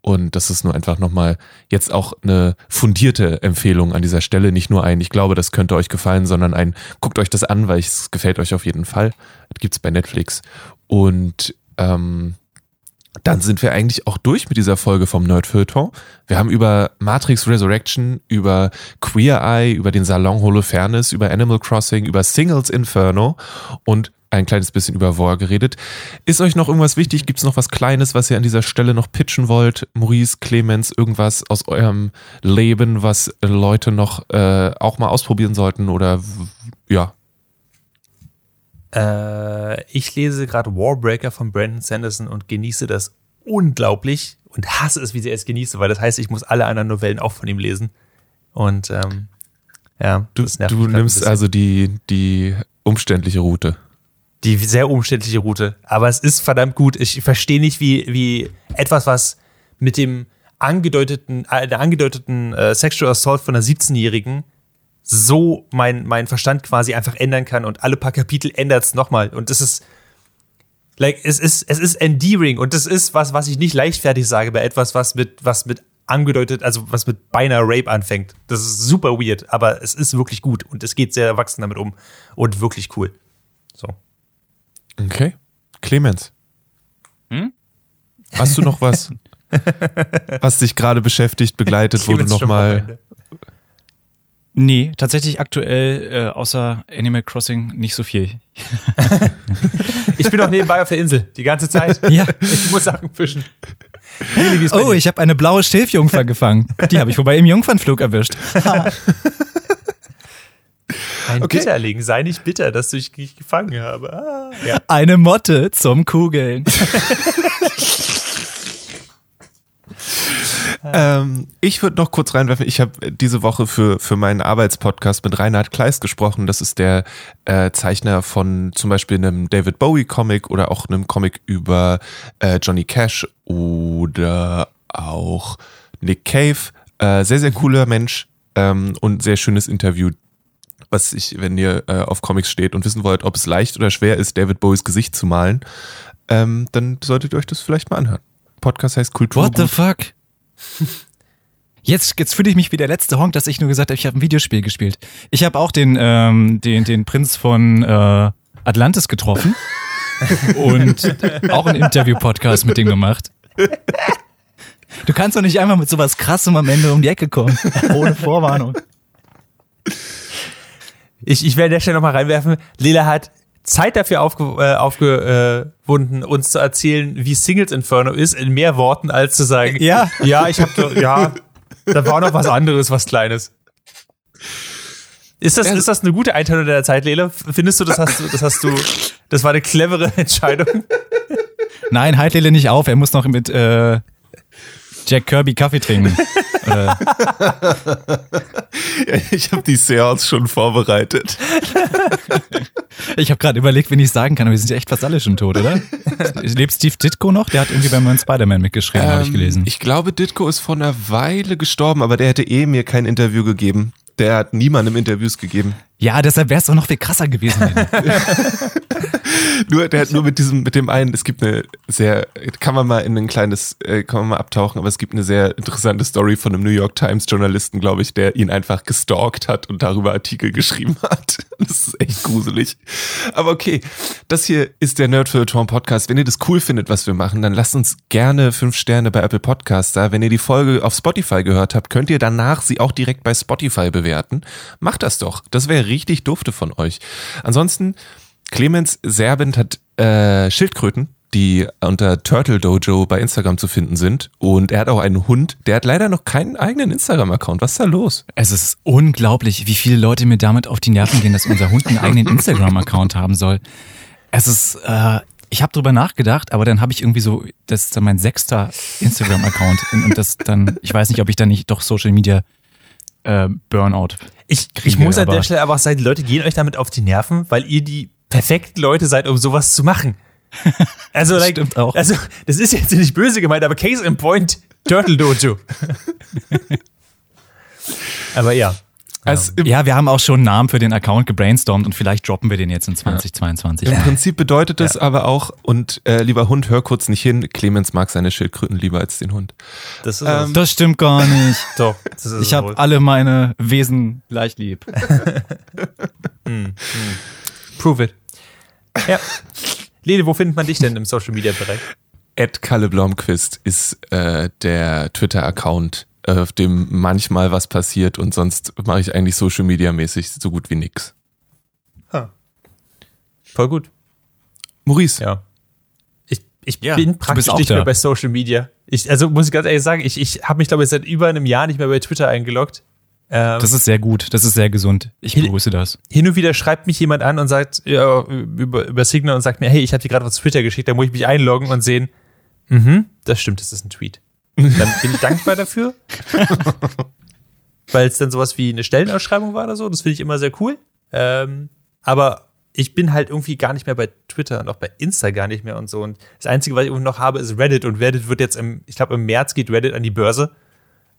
Und das ist nur einfach nochmal jetzt auch eine fundierte Empfehlung an dieser Stelle. Nicht nur ein, ich glaube, das könnte euch gefallen, sondern ein, guckt euch das an, weil es gefällt euch auf jeden Fall. Das gibt's bei Netflix. Und ähm, dann sind wir eigentlich auch durch mit dieser Folge vom Nerd. Wir haben über Matrix Resurrection, über Queer Eye, über den Salon Holofernes, über Animal Crossing, über Singles Inferno und ein kleines bisschen über War geredet. Ist euch noch irgendwas wichtig? Gibt es noch was Kleines, was ihr an dieser Stelle noch pitchen wollt? Maurice, Clemens, irgendwas aus eurem Leben, was Leute noch äh, auch mal ausprobieren sollten oder ja. Äh, ich lese gerade Warbreaker von Brandon Sanderson und genieße das unglaublich und hasse es, wie sehr ich es genieße, weil das heißt, ich muss alle anderen Novellen auch von ihm lesen. Und ähm, ja, Du, du nimmst also die, die umständliche Route. die sehr umständliche Route. Aber es ist verdammt gut. Ich verstehe nicht, wie, wie etwas, was mit dem angedeuteten, äh, der angedeuteten äh, Sexual Assault von einer 17-Jährigen so mein, mein Verstand quasi einfach ändern kann und alle paar Kapitel ändert es nochmal. Und das ist, like, es ist, es ist endearing und das ist was, was ich nicht leichtfertig sage bei etwas, was mit, was mit angedeutet, also was mit beinahe Rape anfängt. Das ist super weird, aber es ist wirklich gut und es geht sehr erwachsen damit um und wirklich cool. So. Okay. Clemens. Hm? Hast du noch was, was dich gerade beschäftigt, begleitet, wo du nochmal. Nee, tatsächlich aktuell äh, außer Animal Crossing nicht so viel. Ich bin auch nebenbei auf der Insel, die ganze Zeit. Ja. Ich muss Sachen fischen. Wie Oh, ich habe eine blaue Schilfjungfer gefangen. Die habe ich wobei im Jungfernflug erwischt. Ein Okay. Bitterling, sei nicht bitter, dass ich dich gefangen habe. Ah. Ja. Eine Motte zum Kugeln. Ähm, ich würde noch kurz reinwerfen, ich habe diese Woche für, für meinen Arbeitspodcast mit Reinhard Kleist gesprochen. Das ist der äh, Zeichner von zum Beispiel einem David Bowie-Comic oder auch einem Comic über äh, Johnny Cash oder auch Nick Cave. Äh, sehr, sehr cooler Mensch ähm, und sehr schönes Interview. Was ich, wenn ihr äh, auf Comics steht und wissen wollt, ob es leicht oder schwer ist, David Bowies Gesicht zu malen, ähm, dann solltet ihr euch das vielleicht mal anhören. Podcast heißt Kultur. What the fuck? Jetzt, jetzt fühle ich mich wie der letzte Honk, dass ich nur gesagt habe, ich habe ein Videospiel gespielt. Ich habe auch den, ähm, den, den Prinz von äh, Atlantis getroffen. und auch einen Interview-Podcast mit dem gemacht. Du kannst doch nicht einfach mit sowas krassem am Ende um die Ecke kommen, ohne Vorwarnung. Ich, ich werde an der Stelle nochmal reinwerfen. Lila hat Zeit dafür aufge, äh, aufgewunden, uns zu erzählen, wie Singles Inferno ist, in mehr Worten, als zu sagen, Ja. ja, ich habe, ja, da war noch was anderes, was Kleines. Ist das, ist das eine gute Einteilung deiner Zeit, Lele? Findest du, das hast du, das hast du, das war eine clevere Entscheidung? Nein, halt Lele nicht auf, er muss noch mit äh, Jack Kirby Kaffee trinken. äh, Ich habe die Seance schon vorbereitet. ich habe gerade überlegt, wen ich sagen kann, aber die sind ja echt fast alle schon tot, oder? Lebt Steve Ditko noch? Der hat irgendwie beim neuen Spider-Man mitgeschrieben, habe ich gelesen. Ähm, Ich glaube, Ditko ist vor einer Weile gestorben, aber der hätte eh mir kein Interview gegeben. Der hat niemandem Interviews gegeben. Ja, deshalb wäre es doch noch viel krasser gewesen. Nur, der hat nur mit diesem, mit dem einen, es gibt eine sehr, kann man mal in ein kleines, äh, kann man mal abtauchen, aber es gibt eine sehr interessante Story von einem New York Times Journalisten, glaube ich, der ihn einfach gestalkt hat und darüber Artikel geschrieben hat. Das ist echt gruselig. Aber okay, das hier ist der Nerd Feuilleton Podcast. Wenn ihr das cool findet, was wir machen, dann lasst uns gerne fünf Sterne bei Apple Podcasts da. Wenn ihr die Folge auf Spotify gehört habt, könnt ihr danach sie auch direkt bei Spotify bewerten. Macht das doch. Das wäre richtig dufte von euch. Ansonsten, Clemens Serbent hat äh, Schildkröten, die unter Turtle Dojo bei Instagram zu finden sind. Und er hat auch einen Hund. Der hat leider noch keinen eigenen Instagram-Account. Was ist da los? Es ist unglaublich, wie viele Leute mir damit auf die Nerven gehen, dass unser Hund einen eigenen Instagram-Account haben soll. Es ist, äh, ich habe drüber nachgedacht, aber dann habe ich irgendwie so, das ist dann mein sechster Instagram-Account und, und das dann, ich weiß nicht, ob ich dann nicht doch Social Media äh, Burnout. Ich, ich muss an der Stelle aber auch sagen, die Leute gehen euch damit auf die Nerven, weil ihr die perfekten Leute seid, um sowas zu machen. Also, Das stimmt auch. also, das ist jetzt nicht böse gemeint, aber Case in Point, Turtle Dojo. aber ja. Also Ja, wir haben auch schon einen Namen für den Account gebrainstormt und vielleicht droppen wir den jetzt in 2022. Im Prinzip bedeutet es aber auch, und äh, lieber Hund, hör kurz nicht hin, Clemens mag seine Schildkröten lieber als den Hund. Das ist Ähm, Das stimmt gar nicht. Doch, das ist Ich habe alle meine Wesen gleich lieb. Prove it. Ja. Lene, wo findet man dich denn im Social Media Bereich? Ed Kalle Blomqvist ist äh, der Twitter-Account, auf dem manchmal was passiert und sonst mache ich eigentlich Social Media mäßig so gut wie nix. Voll gut. Maurice, Ja. Ich, ich Ja, bin praktisch nicht da. mehr bei Social Media. Ich, also muss ich ganz ehrlich sagen, ich, ich habe mich, glaube ich, seit über einem Jahr nicht mehr bei Twitter eingeloggt. Ähm, Das ist sehr gut. Das ist sehr gesund. Ich begrüße das. hin und wieder schreibt mich jemand an und sagt, ja, über, über Signal und sagt mir, hey, ich habe dir gerade was auf Twitter geschickt, da muss ich mich einloggen und sehen, mhm, das stimmt, das ist ein Tweet. Dann bin ich dankbar dafür. Weil es dann sowas wie eine Stellenausschreibung war oder so. Das finde ich immer sehr cool. Ähm, aber ich bin halt irgendwie gar nicht mehr bei Twitter und auch bei Insta gar nicht mehr und so. Und das Einzige, was ich noch habe, ist Reddit. Und Reddit wird jetzt im, ich glaube, im März geht Reddit an die Börse.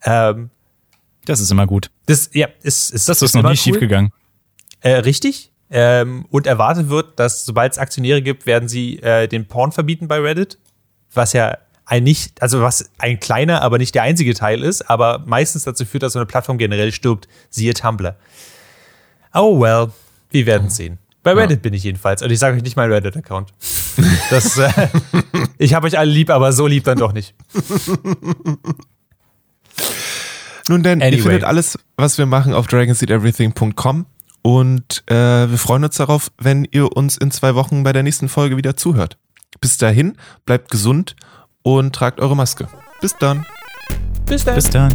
Ähm, Das ist immer gut. das, ja, ist, ist Das ist noch nie schief gegangen. äh, richtig. Ähm, und erwartet wird, dass sobald es Aktionäre gibt, werden sie äh, den Porn verbieten bei Reddit. Was ja ein nicht, also was ein kleiner, aber nicht der einzige Teil ist, aber meistens dazu führt, dass so eine Plattform generell stirbt. Siehe Tumblr. Oh well, wir werden sehen. Bei Reddit bin ich jedenfalls. Und ich sage euch nicht mein Reddit-Account. Das, äh, ich habe euch alle lieb, aber so lieb dann doch nicht. nun denn, Anyway. ihr findet alles, was wir machen auf dragonseedeverything.com und äh, wir freuen uns darauf, wenn ihr uns in zwei Wochen bei der nächsten Folge wieder zuhört. Bis dahin, bleibt gesund und tragt eure Maske. Bis dann. Bis dann. Bis dann.